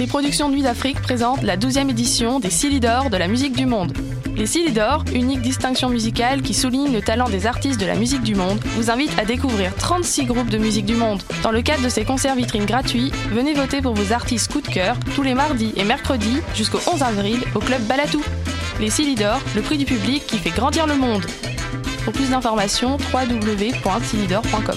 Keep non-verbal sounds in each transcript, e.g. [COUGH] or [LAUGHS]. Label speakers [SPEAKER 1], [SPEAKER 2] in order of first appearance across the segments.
[SPEAKER 1] Les productions Nuit d'Afrique présentent la 12e édition des Silidor de la musique du monde. Les Silidor, unique distinction musicale qui souligne le talent des artistes de la musique du monde, vous invitent à découvrir 36 groupes de musique du monde. Dans le cadre de ces concerts vitrines gratuits, venez voter pour vos artistes coup de cœur tous les mardis et mercredis jusqu'au 11 avril au club Balatou. Les Silidor, le prix du public qui fait grandir le monde. Pour plus d'informations, www.silidor.com.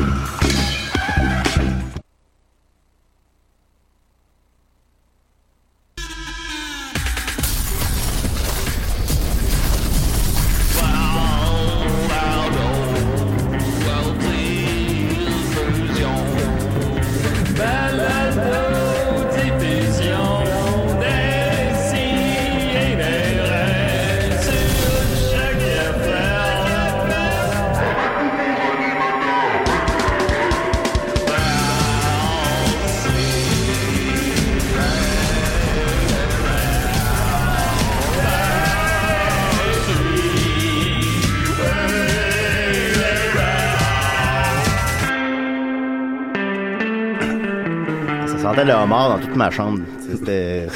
[SPEAKER 2] Toute ma chambre. C'était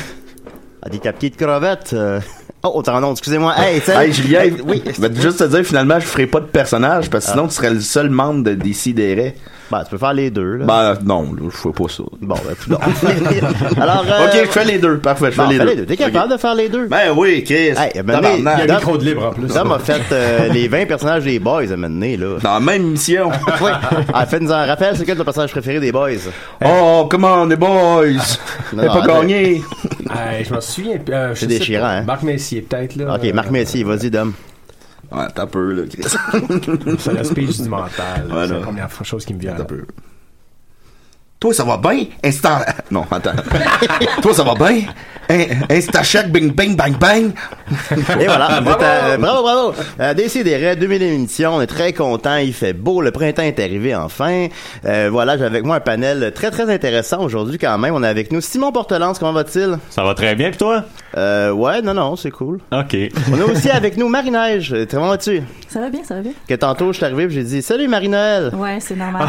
[SPEAKER 2] à des cappiers de crevettes. euh. Oh, autant non, excusez-moi. Hey.
[SPEAKER 3] Hey Julien,
[SPEAKER 2] Oui.
[SPEAKER 3] je vais juste te dire finalement je ferai pas de personnage parce que sinon tu serais le seul membre de Décideret.
[SPEAKER 2] Ben, tu peux faire les deux, là.
[SPEAKER 3] Ben non, là, je ferai pas ça.
[SPEAKER 2] Bon, ben, tout [LAUGHS] Alors, euh,
[SPEAKER 3] Ok, je fais les deux, parfait, je fais
[SPEAKER 2] bon,
[SPEAKER 3] les,
[SPEAKER 2] fais
[SPEAKER 3] deux.
[SPEAKER 2] les deux. T'es capable de faire les deux?
[SPEAKER 3] Ben oui, Chris.
[SPEAKER 2] Hey, ben, il y a
[SPEAKER 4] des micros de libre en plus.
[SPEAKER 2] Dom a fait euh, les 20 personnages des Boys à mener, là.
[SPEAKER 3] Dans la même mission. [LAUGHS]
[SPEAKER 2] Oui. Ah, fais-nous en rappel, c'est quel ton personnage préféré des Boys?
[SPEAKER 3] oh, come on, les boys.
[SPEAKER 2] Non,
[SPEAKER 3] T'as pas gagné.
[SPEAKER 4] Je m'en souviens. euh,
[SPEAKER 2] C'est déchirant,
[SPEAKER 4] pas.
[SPEAKER 2] hein?
[SPEAKER 4] Marc Messier, peut-être, là.
[SPEAKER 2] Ok, Marc Messier, vas-y, Dom.
[SPEAKER 3] Ouais, t'as peu, là, Chris. [LAUGHS]
[SPEAKER 4] C'est la speech du mental. C'est la première chose qui me vient.
[SPEAKER 3] T'as peu. Toi, ça va bien? Instant. [LAUGHS] Non, attends. [LAUGHS] Toi, ça va bien? In- Insta check, bing, bing, bang, bang?
[SPEAKER 2] Et voilà, êtes à- bravo, bravo. Euh, Décidérez, 2000 émissions, on est très content, il fait beau, le printemps est arrivé enfin. Euh, voilà, j'ai avec moi un panel très très intéressant aujourd'hui quand même. On est avec nous Simon Portelance, comment va-t-il?
[SPEAKER 5] Ça va très bien, pis toi?
[SPEAKER 2] Euh, ouais, non, non, c'est cool.
[SPEAKER 5] OK.
[SPEAKER 2] On a aussi avec nous Marie-Neige. Comment vas-tu?
[SPEAKER 6] Ça va bien, ça va bien.
[SPEAKER 2] Que tantôt, je suis arrivé et j'ai dit Salut Marie-Noël!
[SPEAKER 6] Ouais, c'est normal.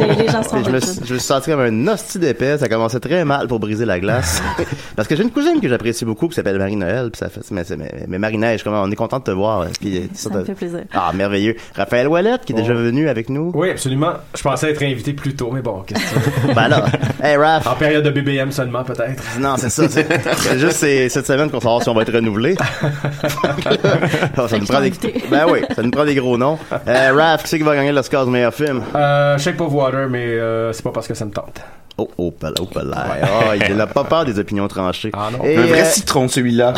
[SPEAKER 6] les, les gens sont
[SPEAKER 2] je, me, je me suis senti comme un hostie d'épais, ça commençait très mal pour briser la glace. [LAUGHS] Parce que j'ai une cousine que j'apprécie beaucoup qui s'appelle Marie-Noël, puis ça fait, mais, mais, mais Marie-Neige, comment, on est content de te voir. Puis, euh,
[SPEAKER 6] Ça me fait plaisir.
[SPEAKER 2] Ah, merveilleux. Raphaël Ouellette, qui est déjà venu avec nous.
[SPEAKER 4] Oui, absolument. Je pensais être invité plus tôt, mais bon, qu'est-ce que? [LAUGHS]
[SPEAKER 2] Ben là, hey Raph.
[SPEAKER 4] En période de BBM seulement, peut-être.
[SPEAKER 2] Non, c'est ça. C'est juste c'est- cette semaine qu'on va savoir si on va être renouvelé. [LAUGHS] [LAUGHS] ça nous prend des... [LAUGHS] Ben oui, ça nous prend des gros noms. Euh, Raph, qui c'est qui va gagner l'Oscar du meilleur film?
[SPEAKER 4] Euh, Shape of Water, mais euh, c'est pas parce que ça me tente.
[SPEAKER 2] Oh, oh, pala, oh, pala. Oh, il n'a pas peur des opinions tranchées.
[SPEAKER 4] Ah non.
[SPEAKER 2] Et,
[SPEAKER 3] Un vrai
[SPEAKER 2] euh,
[SPEAKER 3] citron, celui-là.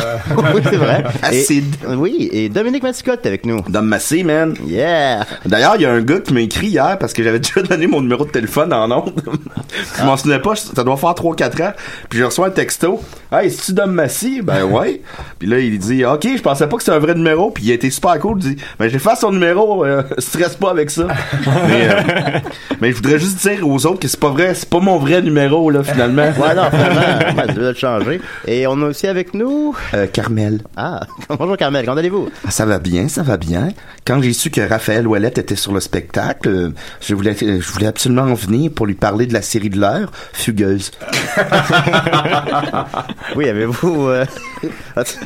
[SPEAKER 2] oui, c'est vrai. Et-
[SPEAKER 3] Acide.
[SPEAKER 2] oui, et Dominique Mascotte est avec nous.
[SPEAKER 3] Dom Massé, man.
[SPEAKER 2] Yeah!
[SPEAKER 3] D'ailleurs, il y a un gars qui m'a écrit hier parce que j'avais déjà donné mon numéro de téléphone en ondes. je m'en souvenais pas, ça doit faire 3-4 ans. Puis j'ai reçu un texto. Hey, c'est-tu Dom Ben ouais. Puis là, il dit, OK, je pensais pas que c'était un vrai numéro. Puis il a été super cool. Il dit, ben j'ai fait son numéro, euh, [LAUGHS] stresse pas avec ça. [LAUGHS] mais, euh, mais je voudrais juste dire aux autres que c'est pas vrai, c'est pas mon vrai numéro, là, finalement.
[SPEAKER 2] Ouais, non, [LAUGHS] finalement, ouais, je vais le changer. Et on a aussi avec nous...
[SPEAKER 3] Euh, Carmel.
[SPEAKER 2] Ah, bonjour Carmel, comment allez-vous?
[SPEAKER 3] Ah, Ça va bien, ça va bien. Quand j'ai su que Raphaël Ouellette était sur le spectacle, euh, je voulais, je voulais absolument en venir pour lui parler de la série de l'heure, Fugueuse.
[SPEAKER 2] Oui, avez-vous... Euh... [LAUGHS] As-tu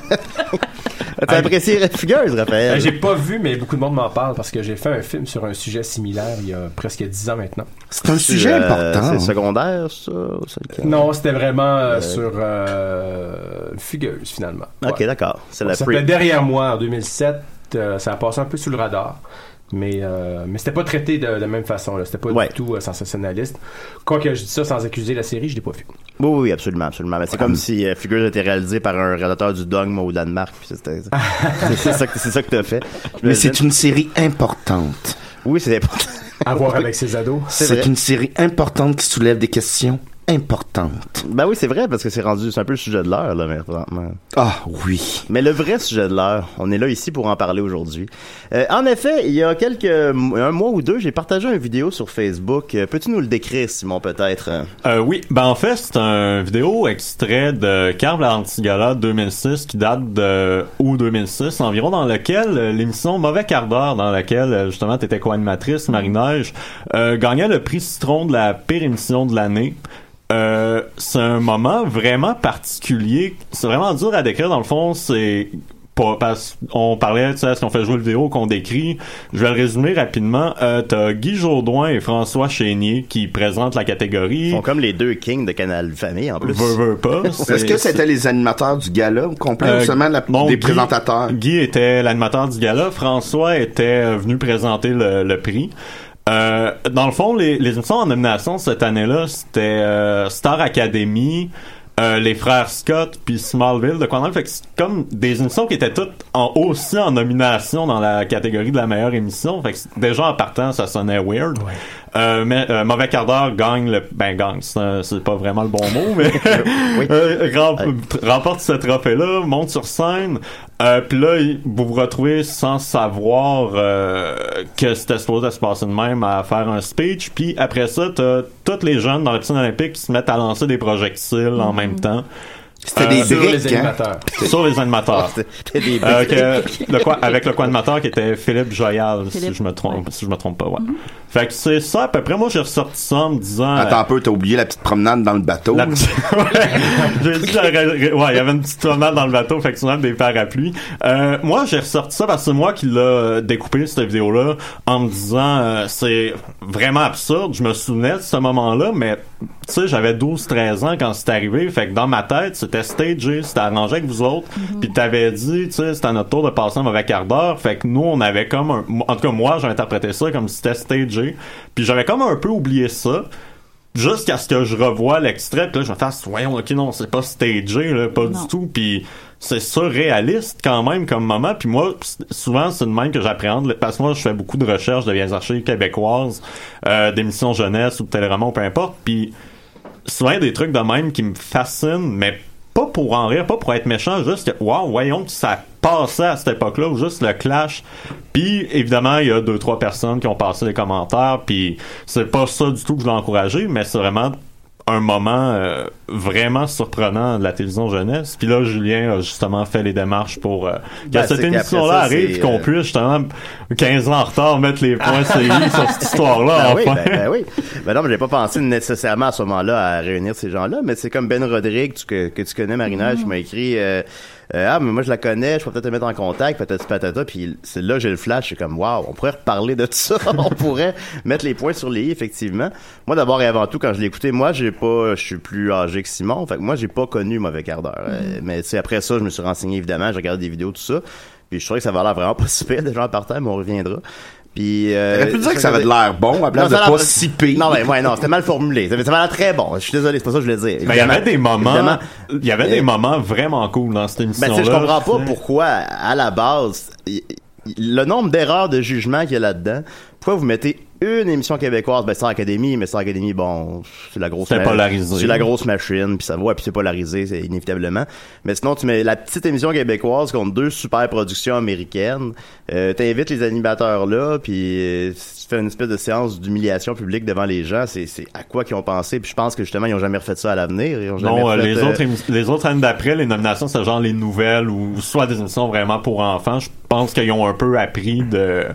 [SPEAKER 2] as-tu apprécié Fugueuse, Raphaël?
[SPEAKER 4] Euh, J'ai pas vu, mais beaucoup de monde m'en parle parce que j'ai fait un film sur un sujet similaire il y a presque 10 ans maintenant.
[SPEAKER 3] C'est un sujet
[SPEAKER 2] euh,
[SPEAKER 3] important.
[SPEAKER 2] C'est secondaire, ça? ou?
[SPEAKER 4] Non, c'était vraiment euh, sur euh, Fugueuse, finalement.
[SPEAKER 2] Ok,
[SPEAKER 4] Ouais.
[SPEAKER 2] d'accord. C'est la
[SPEAKER 4] ça derrière moi en 2007. euh, ça a passé un peu sous le radar. Mais, euh, mais c'était pas traité de, de la même façon. là. C'était pas
[SPEAKER 2] Ouais.
[SPEAKER 4] du tout euh, sensationnaliste. Quoique je dis ça sans accuser la série, je l'ai pas vu.
[SPEAKER 2] Oui, oui, absolument, absolument. Mais c'est comme si euh, Fugueuse était réalisé par un réalisateur du dogme au Danemark. puis c'était- C'est ça, que- c'est ça que t'as fait.
[SPEAKER 3] Mais c'est une série importante.
[SPEAKER 2] Oui, c'est important.
[SPEAKER 4] À voir avec ses ados.
[SPEAKER 2] C'est
[SPEAKER 3] une série importante qui soulève des questions importantes.
[SPEAKER 2] Ben oui, c'est vrai, parce que c'est rendu, c'est un peu le sujet de l'heure, là, mais présentement.
[SPEAKER 3] Ah oui.
[SPEAKER 2] Mais le vrai sujet de l'heure, on est là ici pour en parler aujourd'hui. Euh, en effet, il y a quelques, un mois ou deux, j'ai partagé une vidéo sur Facebook. Euh, Peux-tu nous le décrire, Simon, peut-être? euh?
[SPEAKER 5] Oui, ben en fait, c'est un vidéo extrait de Carve la Antigala 2006 qui date de août 2006 environ, dans lequel l'émission Mauvais quart d'heure, dans laquelle justement t'étais co-animatrice, Marie-Neige, euh, gagnait le prix Citron de la pire émission de l'année. Euh, c'est un moment vraiment particulier. C'est vraiment dur à décrire. Dans le fond, c'est pas parce qu'on parlait, tu sais, est-ce qu'on fait jouer le vidéo qu'on décrit. Je vais le résumer rapidement. Euh, t'as Guy Jourdouin et François Chénier qui présentent la catégorie.
[SPEAKER 2] Ils sont comme les deux kings de Canal Famille, en plus.
[SPEAKER 5] Veux, veux pas.
[SPEAKER 3] Est-ce que c'était les animateurs du gala au complet
[SPEAKER 5] Euh,
[SPEAKER 3] ou seulement la- des
[SPEAKER 5] Guy-
[SPEAKER 3] présentateurs?
[SPEAKER 5] Guy était l'animateur du gala. François était venu présenter le, le prix. Euh, dans le fond, les, les émissions en nomination cette année-là, c'était euh, Star Academy, euh, les frères Scott puis Smallville de même. Fait que c'est comme des émissions qui étaient toutes en, aussi en nomination dans la catégorie de la meilleure émission. Fait que déjà en partant, ça sonnait weird. Euh, mais euh, Mauvais quart d'heure gagne le ben gagne c'est pas vraiment le bon mot mais [LAUGHS] [LAUGHS] euh, rem- remporte ce trophée là monte sur scène euh, puis là vous vous retrouvez sans savoir euh, que c'était supposé se passer de même à faire un speech puis après ça t'as tous les jeunes dans la piscine olympique qui se mettent à lancer des projectiles en même temps
[SPEAKER 3] C'était des
[SPEAKER 4] Sur
[SPEAKER 3] briques,
[SPEAKER 4] les
[SPEAKER 3] hein?
[SPEAKER 4] animateurs.
[SPEAKER 5] sur les animateurs [LAUGHS]
[SPEAKER 2] C'était des
[SPEAKER 5] euh,
[SPEAKER 2] briques.
[SPEAKER 5] que- le co- avec le co-animateur qui était Philippe Joyal, si je me trompe,
[SPEAKER 6] ouais.
[SPEAKER 5] si je me trompe pas, ouais. Fait que c'est ça, à peu près. Moi, j'ai ressorti ça en me disant.
[SPEAKER 3] Attends un peu, t'as oublié la petite promenade dans le bateau.
[SPEAKER 5] La petite- [LAUGHS] Ouais. J'ai dit, ouais, il y avait une petite promenade dans le bateau, effectivement, des parapluies. Euh, moi, j'ai ressorti ça parce que c'est moi qui l'a euh, découpé, cette vidéo-là, en me disant, euh, c'est vraiment absurde. Je me souvenais de ce moment-là, mais, sais, j'avais 12, 13 ans quand c'est arrivé. Fait que dans ma tête, c'était stagé, c'était arrangé avec vous autres. Puis t'avais dit, tu sais, c'était à notre tour de passer un mauvais quart d'heure. Fait que nous, on avait comme un, en tout cas, moi, j'ai interprété ça comme si c'était stagé. Puis j'avais comme un peu oublié ça jusqu'à ce que je revoie l'extrait puis là je me fasse voyons ok non c'est pas stagé là pas
[SPEAKER 6] Non.
[SPEAKER 5] du tout puis c'est surréaliste quand même comme moment. Puis moi souvent c'est de même que j'appréhende parce que moi je fais beaucoup de recherches de vieilles archives québécoises euh, d'émissions jeunesse ou de téléroman ou peu importe. Puis souvent des trucs de même qui me fascinent mais pas pour en rire pas pour être méchant juste que waouh voyons que ça passait à cette époque-là ou juste le clash. Puis évidemment il y a deux trois personnes qui ont passé les commentaires puis c'est pas ça du tout que je veux encourager mais c'est vraiment un moment euh, vraiment surprenant de la télévision jeunesse. Puis là, Julien a justement fait les démarches pour euh, que
[SPEAKER 2] Ben,
[SPEAKER 5] cette émission-là arrive qu'on
[SPEAKER 2] euh,
[SPEAKER 5] puisse justement 15 ans en retard mettre les points sur cette [LAUGHS] histoire-là.
[SPEAKER 2] Ben oui,
[SPEAKER 5] enfin.
[SPEAKER 2] ben, ben oui. Ben non, mais j'ai pas pensé nécessairement à ce moment-là à réunir ces gens-là, mais c'est comme Ben Rodrigue tu- que, que tu connais, Marinage, qui m'a écrit euh, euh, Ah, mais moi je la connais, je peux peut-être te mettre en contact, patati patata, puis c'est là j'ai le flash, c'est comme Waouh, on pourrait reparler de ça, [LAUGHS] on pourrait mettre les points sur les i, effectivement. Moi d'abord et avant tout, quand je l'ai écouté, moi j'ai pas je suis plus âgé que Simon, fait que moi j'ai pas connu Mauvais quart d'heure. Euh, mais c'est après ça, je me suis renseigné évidemment, j'ai regardé des vidéos, tout ça. Puis je trouvais que ça va l'air vraiment pas si pire, déjà en partant, mais on reviendra. Puis euh,
[SPEAKER 3] pu dire que ça avait de l'air bon, à place de pas si pire.
[SPEAKER 2] Non, ben, ouais, non, c'était mal formulé. Ça avait l'air très bon. Je suis désolé, c'est pas ça que je voulais dire.
[SPEAKER 5] Ben, il y avait des moments, il y avait des
[SPEAKER 2] euh,
[SPEAKER 5] moments vraiment cool dans cette
[SPEAKER 2] Ben,
[SPEAKER 5] émission-là.
[SPEAKER 2] sais, je comprends pas pourquoi, à la base, le nombre d'erreurs de jugement qu'il y a là-dedans, pourquoi vous mettez une émission québécoise, ben Star Academy, mais Star Academy, bon, c'est la grosse
[SPEAKER 5] C'est
[SPEAKER 2] ma-
[SPEAKER 5] polarisé.
[SPEAKER 2] C'est la grosse machine, puis ça va, puis c'est polarisé, c'est inévitablement. Mais sinon, tu mets la petite émission québécoise contre deux super productions américaines, euh, t'invites les animateurs là, puis euh, tu fais une espèce de séance d'humiliation publique devant les gens, c'est c'est à quoi qu'ils ont pensé, puis je pense que justement, ils ont jamais refait ça à l'avenir. Ils ont jamais
[SPEAKER 5] Non, euh,
[SPEAKER 2] refait,
[SPEAKER 5] les
[SPEAKER 2] euh,
[SPEAKER 5] autres émi- les autres années d'après, les nominations, c'est genre les nouvelles ou soit des émissions vraiment pour enfants. Je pense qu'ils ont un peu appris de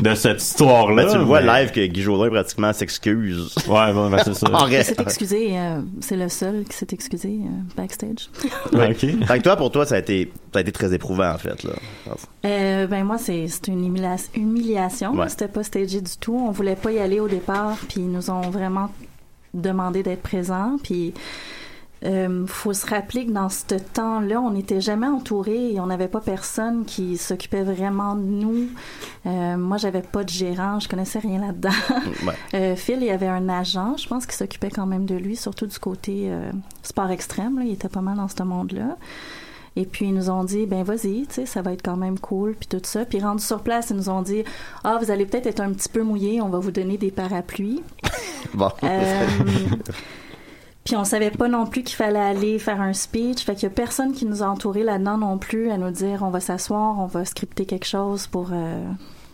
[SPEAKER 5] de cette histoire-là. [LAUGHS]
[SPEAKER 2] Ben, tu le vois
[SPEAKER 5] mais-
[SPEAKER 2] live que Guy Jourdain pratiquement s'excuse.
[SPEAKER 5] Ouais, bon, ben, c'est ça. [LAUGHS]
[SPEAKER 6] Il s'est excusé, euh, c'est le seul qui s'est excusé euh, backstage.
[SPEAKER 5] Ouais, ok.
[SPEAKER 2] Fait que toi, pour toi, ça a été, ça a été très éprouvant, en fait, là.
[SPEAKER 6] Euh, ben moi, c'est une humila- humiliation.
[SPEAKER 2] Ouais.
[SPEAKER 6] C'était pas stagé du tout. On voulait pas y aller au départ, puis ils nous ont vraiment demandé d'être présents. Puis euh, faut se rappeler que dans ce temps-là, on n'était jamais entouré et on n'avait pas personne qui s'occupait vraiment de nous. Euh, moi, j'avais pas de gérant, je connaissais rien là-dedans.
[SPEAKER 2] Ouais. [LAUGHS]
[SPEAKER 6] Euh, Phil, il y avait un agent, je pense, qui s'occupait quand même de lui, surtout du côté euh, sport extrême. là. Il était pas mal dans ce monde-là. Et puis ils nous ont dit ben vas-y, tu sais, ça va être quand même cool puis tout ça. Puis rendus sur place, ils nous ont dit ah vous allez peut-être être un petit peu mouillé, on va vous donner des parapluies. [LAUGHS]
[SPEAKER 2] Bon. [LAUGHS]
[SPEAKER 6] Puis on savait pas non plus qu'il fallait aller faire un speech. Fait qu'il y a personne qui nous a entourés là-dedans non plus à nous dire on va s'asseoir, on va scripter quelque chose pour euh,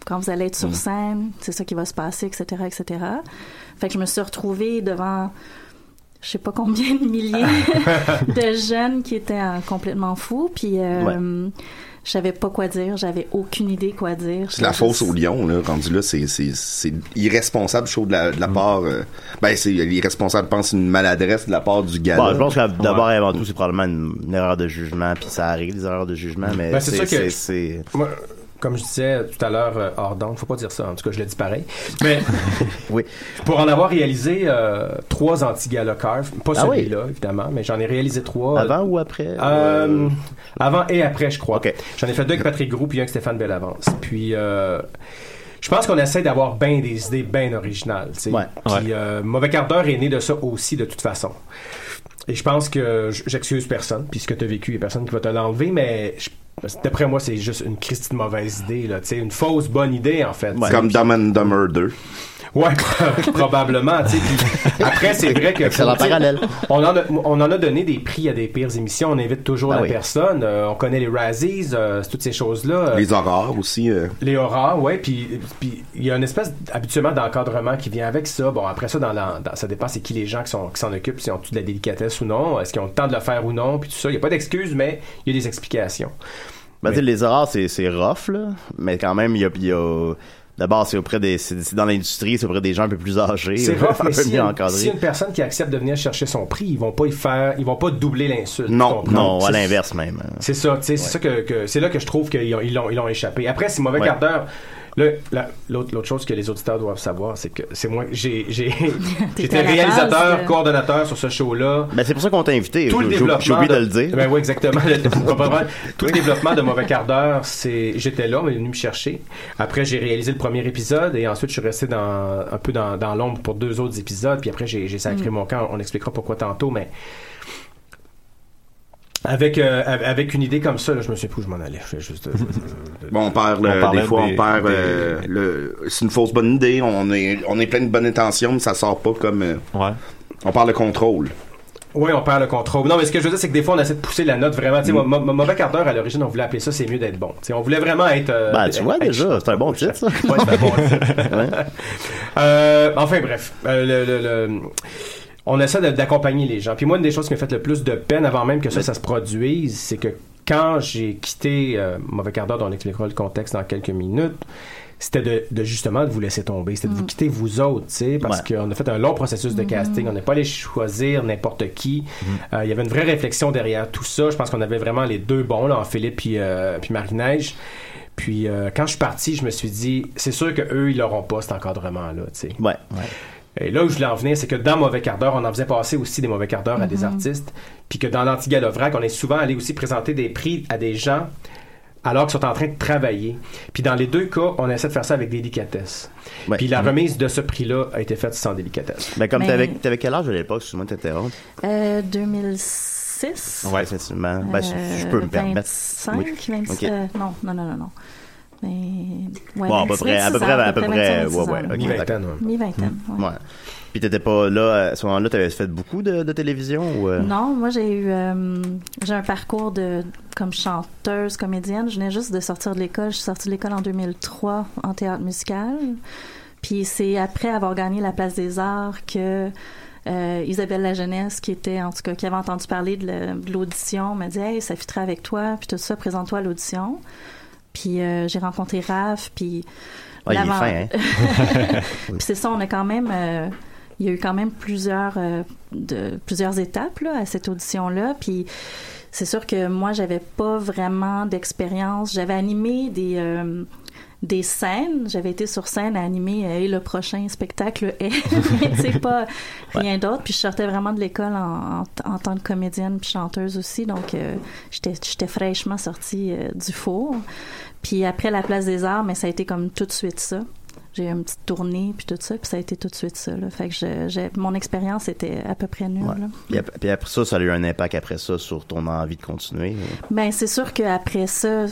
[SPEAKER 6] quand vous allez être sur scène, c'est ça qui va se passer, etc., etc. Fait que je me suis retrouvée devant je sais pas combien de milliers [LAUGHS] de jeunes qui étaient euh, complètement fous. Puis euh, je savais pas quoi dire, j'avais aucune idée quoi dire.
[SPEAKER 3] C'est la
[SPEAKER 6] juste-
[SPEAKER 3] au lion, là, rendu là, c'est, c'est, c'est irresponsable, je trouve, de la, de la part, euh, ben, c'est irresponsable, je pense, une maladresse de la part du gars.
[SPEAKER 2] Bon, je pense que d'abord et avant tout, c'est probablement une, une erreur de jugement, puis ça arrive, des erreurs de jugement, mais
[SPEAKER 4] Ben, c'est sûr que-
[SPEAKER 2] c'est-
[SPEAKER 4] comme je disais tout à l'heure, euh, hors d'onde, faut pas dire ça, en tout cas, je le dis pareil. Mais [LAUGHS]
[SPEAKER 2] Oui.
[SPEAKER 4] pour en avoir réalisé euh, trois anti-gala carve, pas
[SPEAKER 2] Ah oui?
[SPEAKER 4] celui-là, évidemment, mais j'en ai réalisé trois.
[SPEAKER 2] Avant ou après?
[SPEAKER 4] Euh, avant et après, je crois. J'en ai fait deux avec Patrick Groux puis un avec Stéphane Bellavance. Puis euh, je pense qu'on essaie d'avoir bien des idées bien originales. tu sais.
[SPEAKER 2] Ouais.
[SPEAKER 4] Puis
[SPEAKER 5] Ouais.
[SPEAKER 4] euh, Mauvais quart d'heure est né de ça aussi de toute façon. Et je pense que j'excuse personne, puis ce que tu as vécu, il n'y a personne qui va te l'enlever, mais je- d'après moi, c'est juste une Christie de mauvaise idée, là, tu sais, une fausse bonne idée, en fait.
[SPEAKER 2] Ouais.
[SPEAKER 3] Comme Dumb and Dumber 2.
[SPEAKER 4] Ouais, [LAUGHS] probablement. tu sais. Puis après, c'est vrai que
[SPEAKER 2] Excellent parallèle.
[SPEAKER 4] On en, a, on en a donné des prix à des pires émissions. On invite toujours
[SPEAKER 2] Ah
[SPEAKER 4] la
[SPEAKER 2] oui.
[SPEAKER 4] personne. Euh, on connaît les Razzies, euh, toutes ces choses-là.
[SPEAKER 3] Les horreurs aussi. euh.
[SPEAKER 4] les horreurs, ouais. Puis puis il y a une espèce habituellement d'encadrement qui vient avec ça. Bon, après ça, dans, la- dans- ça dépend c'est qui les gens qui sont qui s'en occupent, si ont tout de la délicatesse ou non, est-ce qu'ils ont le temps de le faire ou non, puis tout ça. Il n'y a pas d'excuses, mais il y a des explications.
[SPEAKER 2] Ben, tu sais, les horreurs, c'est, c'est rough, là, mais quand même, il y a... il y a- D'abord, c'est auprès des, c'est, dans l'industrie, c'est auprès des gens un peu plus âgés,
[SPEAKER 4] C'est rough, [LAUGHS] mais a une- a une personne qui accepte de venir chercher son prix, ils vont pas y faire, ils vont pas doubler l'insulte.
[SPEAKER 3] Non?
[SPEAKER 2] Non, à l'inverse même. hein.
[SPEAKER 4] C'est ça, tu sais, c'est ça que, que- c'est là que je trouve qu'ils ont, ils l'ont, ils l'ont échappé. Après, c'est mauvais
[SPEAKER 2] Ouais.
[SPEAKER 4] quart d'heure. La- l'autre, l'autre chose que les auditeurs doivent savoir, c'est que c'est moi, j'ai, j'ai, [LAUGHS] j'étais réalisateur,
[SPEAKER 6] base de-
[SPEAKER 4] coordonnateur sur ce show-là.
[SPEAKER 2] Ben, c'est pour ça qu'on t'a invité.
[SPEAKER 4] Tout le développement.
[SPEAKER 2] J'ai oublié de le dire.
[SPEAKER 4] Ben oui, exactement. Le-? [LAUGHS] Tout le développement de Mauvais quart d'heure, c'est, j'étais là, on est venu me chercher. Après, j'ai réalisé le premier épisode et ensuite, je suis resté dans, un peu dans, dans l'ombre pour deux autres épisodes. Puis après, j'ai, j'ai sacré mon camp. On expliquera pourquoi tantôt, mais avec, euh, avec une idée comme ça, là, je me suis plus où je m'en allais. Je fais juste, euh, [LAUGHS]
[SPEAKER 3] Bon, on perd,
[SPEAKER 5] On
[SPEAKER 3] le- des fois,
[SPEAKER 5] des-
[SPEAKER 3] on perd,
[SPEAKER 5] des-
[SPEAKER 3] euh, le, c'est une fausse bonne idée, on est, on est plein de bonnes intentions, mais ça sort pas comme, euh,
[SPEAKER 5] Ouais.
[SPEAKER 3] on parle de contrôle.
[SPEAKER 4] Oui, on perd le contrôle. Non, mais ce que je veux dire, c'est que des fois, on essaie de pousser la note vraiment. Tu sais, mauvais quart d'heure, à l'origine, on voulait appeler ça, c'est mieux d'être bon. Tu sais, on voulait vraiment être. euh,
[SPEAKER 2] Ben, tu vois, déjà, c'est un bon titre, ça.
[SPEAKER 4] Ouais, c'est un bon [LAUGHS] titre.
[SPEAKER 2] Ouais.
[SPEAKER 4] Euh, enfin, bref. Euh, le- le- le- on essaie d'accompagner les gens. Puis moi, une des choses qui m'a fait le plus de peine avant même que ça, ça se produise, c'est que quand j'ai quitté euh, Mauvais quart d'heure, dont on expliquera le contexte dans quelques minutes, c'était de, de justement de vous laisser tomber. C'était de vous quitter vous autres, tu sais, parce
[SPEAKER 2] Ouais.
[SPEAKER 4] qu'on a fait un long processus de casting. On n'est pas allé choisir n'importe qui. Euh, Il y avait une vraie réflexion derrière tout ça. Je pense qu'on avait vraiment les deux bons, là, en Philippe puis, euh, puis Marie-Neige. Puis euh, quand je suis parti, je me suis dit, c'est sûr que eux ils l'auront pas cet encadrement-là, tu sais.
[SPEAKER 2] Ouais, ouais.
[SPEAKER 4] Et là où je voulais en venir, c'est que dans Mauvais quart d'heure, on en faisait passer aussi des mauvais quarts d'heure à des artistes. Puis que dans l'Antigala-Vrac, on est souvent allé aussi présenter des prix à des gens alors qu'ils sont en train de travailler. Puis dans les deux cas, on essaie de faire ça avec délicatesse.
[SPEAKER 2] Ouais.
[SPEAKER 4] Puis la remise de ce prix-là a été faite sans délicatesse.
[SPEAKER 2] Ben, comme
[SPEAKER 6] Mais-
[SPEAKER 2] t'avais, t'avais quel âge à l'époque, excuse-moi de t'interrompre?
[SPEAKER 6] Euh, 2006.
[SPEAKER 2] Ouais, effectivement. Ben, si
[SPEAKER 6] Euh,
[SPEAKER 2] je peux me permettre.
[SPEAKER 6] 25,
[SPEAKER 2] Oui.
[SPEAKER 6] 26,
[SPEAKER 2] Ok.
[SPEAKER 6] euh, non, non, non, non, non. Mais, ouais,
[SPEAKER 2] Bon, à peu
[SPEAKER 6] 26,
[SPEAKER 2] près, à peu
[SPEAKER 6] 26
[SPEAKER 2] près, à peu
[SPEAKER 6] 25,
[SPEAKER 2] près,
[SPEAKER 6] 26
[SPEAKER 2] ouais,
[SPEAKER 6] ans.
[SPEAKER 2] ouais, ok,
[SPEAKER 4] Mi-vingtaine, ouais.
[SPEAKER 6] Mi-vingtaine, ouais.
[SPEAKER 2] Ouais. Puis t'étais pas là, à ce moment-là, t'avais fait beaucoup de, de télévision ou... euh?
[SPEAKER 6] Non, moi j'ai eu euh, j'ai un parcours de comme chanteuse, comédienne. Je venais juste de sortir de l'école. Je suis sortie de l'école en 2003 en théâtre musical. Puis c'est après avoir gagné la place des arts que euh, Isabelle La Jeunesse, qui était en tout cas qui avait entendu parler de l'audition, m'a dit hey ça fitterait avec toi, puis tout ça, présente-toi à l'audition. Puis euh, j'ai rencontré Raph, puis
[SPEAKER 2] Ah, il est fin, hein? [LAUGHS]
[SPEAKER 6] puis c'est ça, on a quand même euh, il y a eu quand même plusieurs euh, de plusieurs étapes là, à cette audition là puis c'est sûr que moi j'avais pas vraiment d'expérience. J'avais animé des euh, des scènes. J'avais été sur scène à animer euh, et le prochain spectacle est [LAUGHS] mais c'est pas rien d'autre. Puis je sortais vraiment de l'école en, en, en tant que comédienne puis chanteuse aussi. Donc euh, j'étais j'étais fraîchement sortie euh, du four puis après la place des arts mais ça a été comme tout de suite ça j'ai eu une petite tournée puis tout ça puis ça a été tout de suite ça là. fait que je- j'ai- mon expérience était à peu près nulle
[SPEAKER 2] Ouais.
[SPEAKER 6] là.
[SPEAKER 2] Puis, ap- puis après ça, ça a eu un impact après ça sur ton envie de continuer.
[SPEAKER 6] Ben c'est sûr qu'après ça,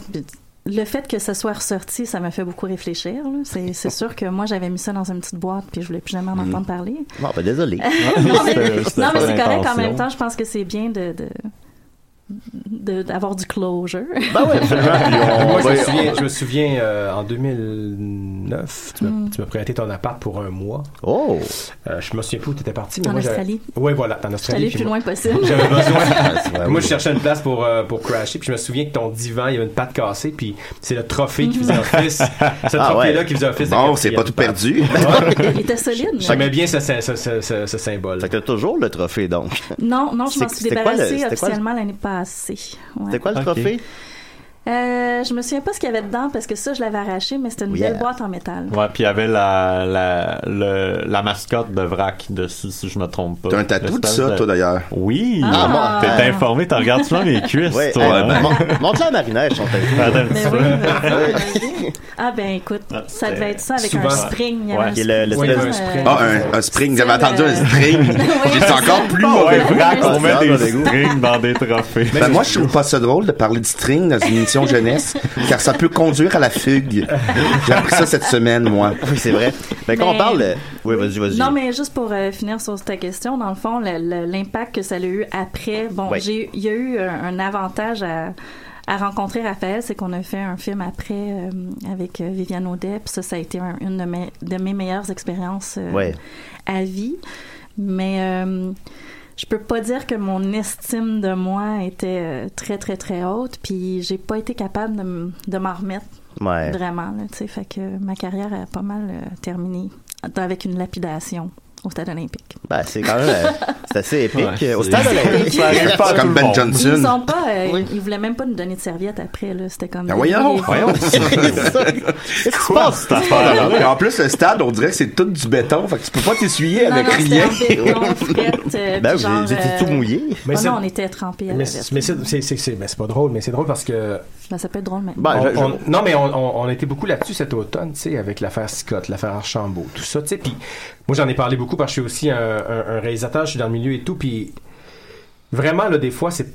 [SPEAKER 6] le fait que ça soit ressorti, ça m'a fait beaucoup réfléchir. C'est sûr que moi j'avais mis ça dans une petite boîte puis je voulais plus jamais en entendre parler.
[SPEAKER 2] Bon, ben désolé. [LAUGHS]
[SPEAKER 6] non mais, c'est correct en même temps. Je pense que c'est bien de- de- d'avoir du closure.
[SPEAKER 2] Ben ouais, absolument. [LAUGHS] Puis on
[SPEAKER 4] Moi, je me souviens, je me souviens euh, en 2009, tu m'as tu m'as prêté ton appart pour un mois.
[SPEAKER 2] Oh!
[SPEAKER 4] Euh, je me souviens plus où tu étais parti. Mais
[SPEAKER 6] En
[SPEAKER 4] moi,
[SPEAKER 6] Australie.
[SPEAKER 4] Oui, voilà, en Australie. puis
[SPEAKER 6] le plus
[SPEAKER 4] moi-
[SPEAKER 6] loin possible.
[SPEAKER 4] J'avais besoin. [LAUGHS] Moi,
[SPEAKER 2] oui.
[SPEAKER 4] je cherchais une place pour, euh, pour crasher. Puis je me souviens que ton divan, il y avait une patte cassée. Puis c'est le trophée qui faisait [LAUGHS] office. Ce
[SPEAKER 2] Ah
[SPEAKER 4] trophée-là
[SPEAKER 2] ouais.
[SPEAKER 4] qui faisait office.
[SPEAKER 3] Bon, c'est pas tout
[SPEAKER 4] patte.
[SPEAKER 3] perdu.
[SPEAKER 6] Il était solide. mais-
[SPEAKER 4] J'aimais bien ce, ce, ce, ce, symbole.
[SPEAKER 2] Fait que t'as toujours le trophée, donc.
[SPEAKER 6] Non, non, je m'en suis débarrassée officiellement l'année passée. Ouais.
[SPEAKER 2] C'était quoi le trophée?
[SPEAKER 6] Euh, je me souviens pas ce qu'il y avait dedans parce que ça, je l'avais arraché, mais c'était une
[SPEAKER 2] yeah.
[SPEAKER 6] belle boîte en métal.
[SPEAKER 5] Ouais, puis il y avait la, la, le- la mascotte de Vrac dessus, si je me trompe pas.
[SPEAKER 3] T'as un tatou de ça, toi, d'ailleurs.
[SPEAKER 5] Oui!
[SPEAKER 6] Ah,
[SPEAKER 5] T'es
[SPEAKER 2] bon.
[SPEAKER 5] informé, t'as regardé souvent mes cuisses,
[SPEAKER 2] Ouais,
[SPEAKER 5] toi.
[SPEAKER 2] hey,
[SPEAKER 5] hein?
[SPEAKER 2] mon- montre-la à Marinette, son tatou.
[SPEAKER 6] Mais oui. [LAUGHS] Ah ben écoute,
[SPEAKER 5] Ah,
[SPEAKER 6] ça devait être ça avec
[SPEAKER 4] souvent-
[SPEAKER 6] un spring. Il y avait
[SPEAKER 5] Ouais,
[SPEAKER 6] un
[SPEAKER 2] le-
[SPEAKER 6] spring,
[SPEAKER 4] Oui, un
[SPEAKER 6] euh,
[SPEAKER 4] spring.
[SPEAKER 3] Ah, un, un spring. J'avais entendu un string. [LAUGHS] J'ai encore plus
[SPEAKER 5] Ah
[SPEAKER 3] mauvais.
[SPEAKER 5] ouais, Vrac, on met
[SPEAKER 2] Ah,
[SPEAKER 5] des strings dans des trophées.
[SPEAKER 3] Ben, moi, je trouve pas ça drôle de parler de string dans une [LAUGHS] jeunesse, car ça peut conduire à la fugue. J'ai appris ça cette semaine, moi.
[SPEAKER 2] Oui, c'est vrai. Ben, quand on
[SPEAKER 6] Mais-
[SPEAKER 2] parle... de- Oui, vas-y, vas-y.
[SPEAKER 6] Non, mais juste pour euh, finir sur ta question, dans le fond, l'impact que ça a eu après, bon,
[SPEAKER 2] Oui.
[SPEAKER 6] j'ai, il y a eu un, un avantage à, à rencontrer Raphaël, c'est qu'on a fait un film après euh, avec euh, Viviane Audet, puis ça, ça a été un- une de mes, de mes meilleures expériences euh,
[SPEAKER 2] Ouais.
[SPEAKER 6] à vie. Mais euh, je peux pas dire que mon estime de moi était euh, très, très, très haute, puis j'ai pas été capable de, m'en remettre
[SPEAKER 2] Ouais.
[SPEAKER 6] Vraiment, là, tu sais, fait que ma carrière a pas mal euh, terminé avec une lapidation au stade olympique.
[SPEAKER 2] Ben, c'est quand même... euh, c'est assez épique.
[SPEAKER 5] Ouais,
[SPEAKER 2] Au stade olympique.
[SPEAKER 3] C'est comme Ben.
[SPEAKER 6] Ils
[SPEAKER 3] Johnson.
[SPEAKER 6] nous ont pas, euh,
[SPEAKER 2] Oui.
[SPEAKER 6] ils voulaient même pas nous donner de serviette après, là, c'était comme...
[SPEAKER 3] Ben voyons,
[SPEAKER 5] Voyons. [LAUGHS]
[SPEAKER 2] Qu'est-ce passe?
[SPEAKER 5] cette affaire-là? [LAUGHS]
[SPEAKER 3] Et en plus, le stade, on dirait que c'est tout du béton, fait que tu peux pas t'essuyer avec rien. [LAUGHS]
[SPEAKER 6] euh,
[SPEAKER 2] Ben,
[SPEAKER 6] euh,
[SPEAKER 2] tout mouillé.
[SPEAKER 4] Mais
[SPEAKER 6] oh
[SPEAKER 4] c'est-
[SPEAKER 6] non, on était trempés
[SPEAKER 4] mais c'est- mais c'est- c'est- c'est- c'est c'est pas drôle, mais c'est drôle parce que
[SPEAKER 6] Ben, ça peut être drôle, mais...
[SPEAKER 2] Ben,
[SPEAKER 4] non, mais on, on, on était beaucoup là-dessus cet automne, tu sais, avec l'affaire Scott, l'affaire Archambault, tout ça, tu sais. Puis moi, j'en ai parlé beaucoup parce que je suis aussi un, réalisateur, je suis dans le milieu et tout. Puis vraiment, là, des fois, c'est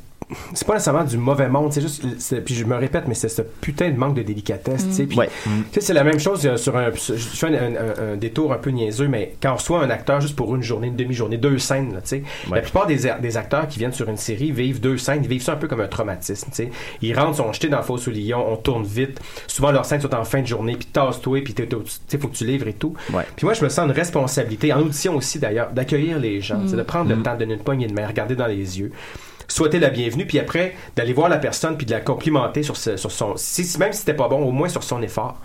[SPEAKER 4] c'est pas nécessairement du mauvais monde, c'est juste, puis je me répète, mais c'est ce putain de manque de délicatesse, tu sais. Puis,
[SPEAKER 2] Ouais.
[SPEAKER 4] tu sais, c'est la même chose euh, sur un, je fais un, un- un détour un peu niaiseux, mais quand on reçoit un acteur juste pour une journée, une demi-journée, deux scènes, tu sais, la plupart des, acteurs qui viennent sur une série vivent deux scènes, ils vivent ça un peu comme un traumatisme, tu sais. Ils rentrent, sont jetés dans le fosse au lion, on tourne vite. Souvent, leurs scènes sont en fin de journée, puis tasse-toi, puis tu sais, faut que tu livres et tout.
[SPEAKER 2] Ouais.
[SPEAKER 4] Puis moi, je me sens une responsabilité, en audition aussi d'ailleurs, d'accueillir les gens, sais, de prendre le temps de donner une poignée de main, regarder dans les yeux souhaiter la bienvenue, puis après, d'aller voir la personne, puis de la complimenter sur, ce- sur son... Si, même si c'était pas bon, au moins sur son effort.